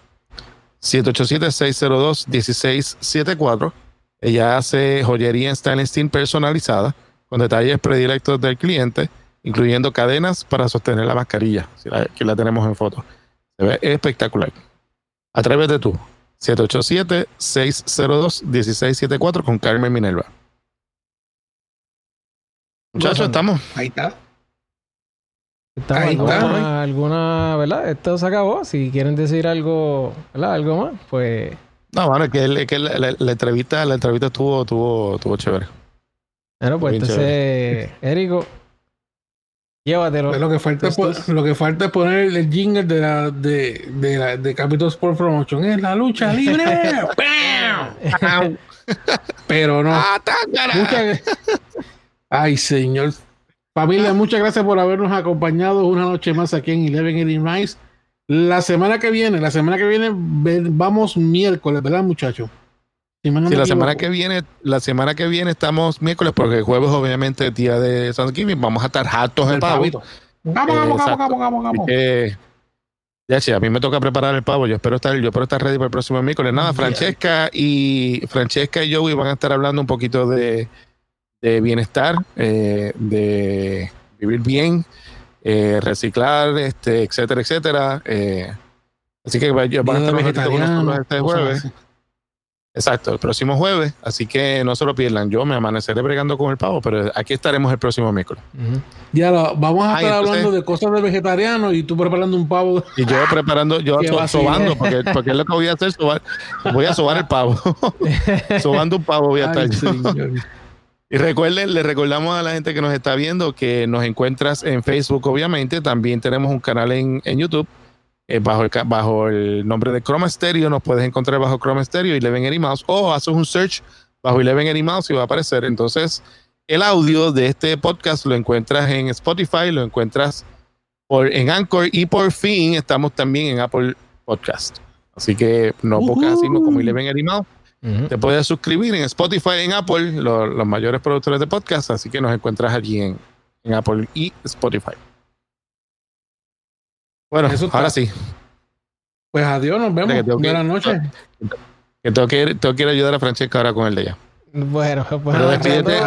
787-602-1674. Ella hace joyería en stainless steel personalizada con detalles predilectos del cliente, incluyendo cadenas para sostener la mascarilla, que la tenemos en foto. Se ve espectacular. Atrévete tú. 787-602-1674 con Carmen Minerva. Muchachos, estamos. Ahí está. alguna, alguna, ¿verdad? Esto se acabó. Si quieren decir algo, ¿verdad? Algo más, pues. No, bueno, es que, que la, entrevista, la entrevista estuvo, estuvo, estuvo chévere. Bueno, pues entonces, Érico, llévatelo. Pues lo que falta es, lo que falta es poner el jingle de la de, de, la, de Capitol Sport Promotion. Es la lucha libre. Pero no. Ah, Ay, señor. Familia, muchas gracias por habernos acompañado una noche más aquí en Eleven Rice. La semana que viene, la semana que viene vamos miércoles, ¿verdad, muchachos? Si la semana que viene, la semana que viene estamos miércoles, porque el jueves obviamente día de Thanksgiving, vamos a estar hartos de pavo. Vamos, vamos, vamos, vamos, vamos, vamos. ya sí, a mí me toca preparar el pavo. Yo espero estar, yo espero estar ready para el próximo miércoles. Nada, Francesca y Francesca y Joey van a estar hablando un poquito de de bienestar, eh, de vivir bien, eh, reciclar, este, etcétera, etcétera. Eh, así que van a estar vegetarianos este jueves. Exacto, el próximo jueves. Así que no se lo pierdan. Yo me amaneceré bregando con el pavo, pero aquí estaremos el próximo miércoles. Ya lo, vamos a estar hablando de cosas de vegetariano y tú preparando un pavo. Y yo preparando, yo sobando, porque, porque es lo que voy a hacer, sobar, voy a sobar el pavo. sobando un pavo voy a estar y recuerden, le recordamos a la gente que nos está viendo que nos encuentras en Facebook, obviamente. También tenemos un canal en, YouTube eh, bajo, el, bajo el nombre de Chroma Stereo. Nos puedes encontrar bajo Chroma Stereo y Eleven Eddie Mouse o haces un search bajo Eleven Eddie Mouse y va a aparecer. Entonces, el audio de este podcast lo encuentras en Spotify, lo encuentras por, en Anchor y por fin estamos también en Apple Podcast. Así que no uh como Eleven Eddie Mouse te puedes suscribir en Spotify, en Apple, los mayores productores de podcast, así que nos encuentras allí en, Apple y Spotify. Bueno, ahora sí. Pues adiós, nos vemos. Buenas noches. Que tengo que, tengo que ir a ayudar a Francesca ahora con el de ella. Bueno, pues despídete,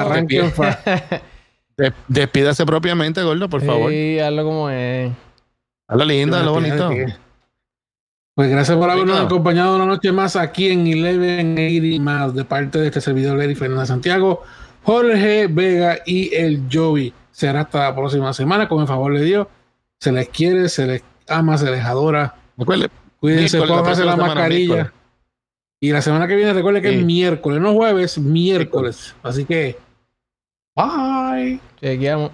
despídase propiamente, Gordo, por favor. Sí, hazlo como es. Hazlo lindo, hazlo bonito. Pues gracias por habernos acompañado una noche más aquí en 1180 más de parte de este servidor Larry Fernández Santiago, Jorge Vega y el Joey. Será hasta la próxima semana, con el favor de Dios. Se les quiere, se les ama, se les adora. Recuerde, Cuídense, pónganse la, mascarilla. Y la semana que viene, recuerde que es miércoles, no jueves, miércoles. Así que, bye. Chequeamos.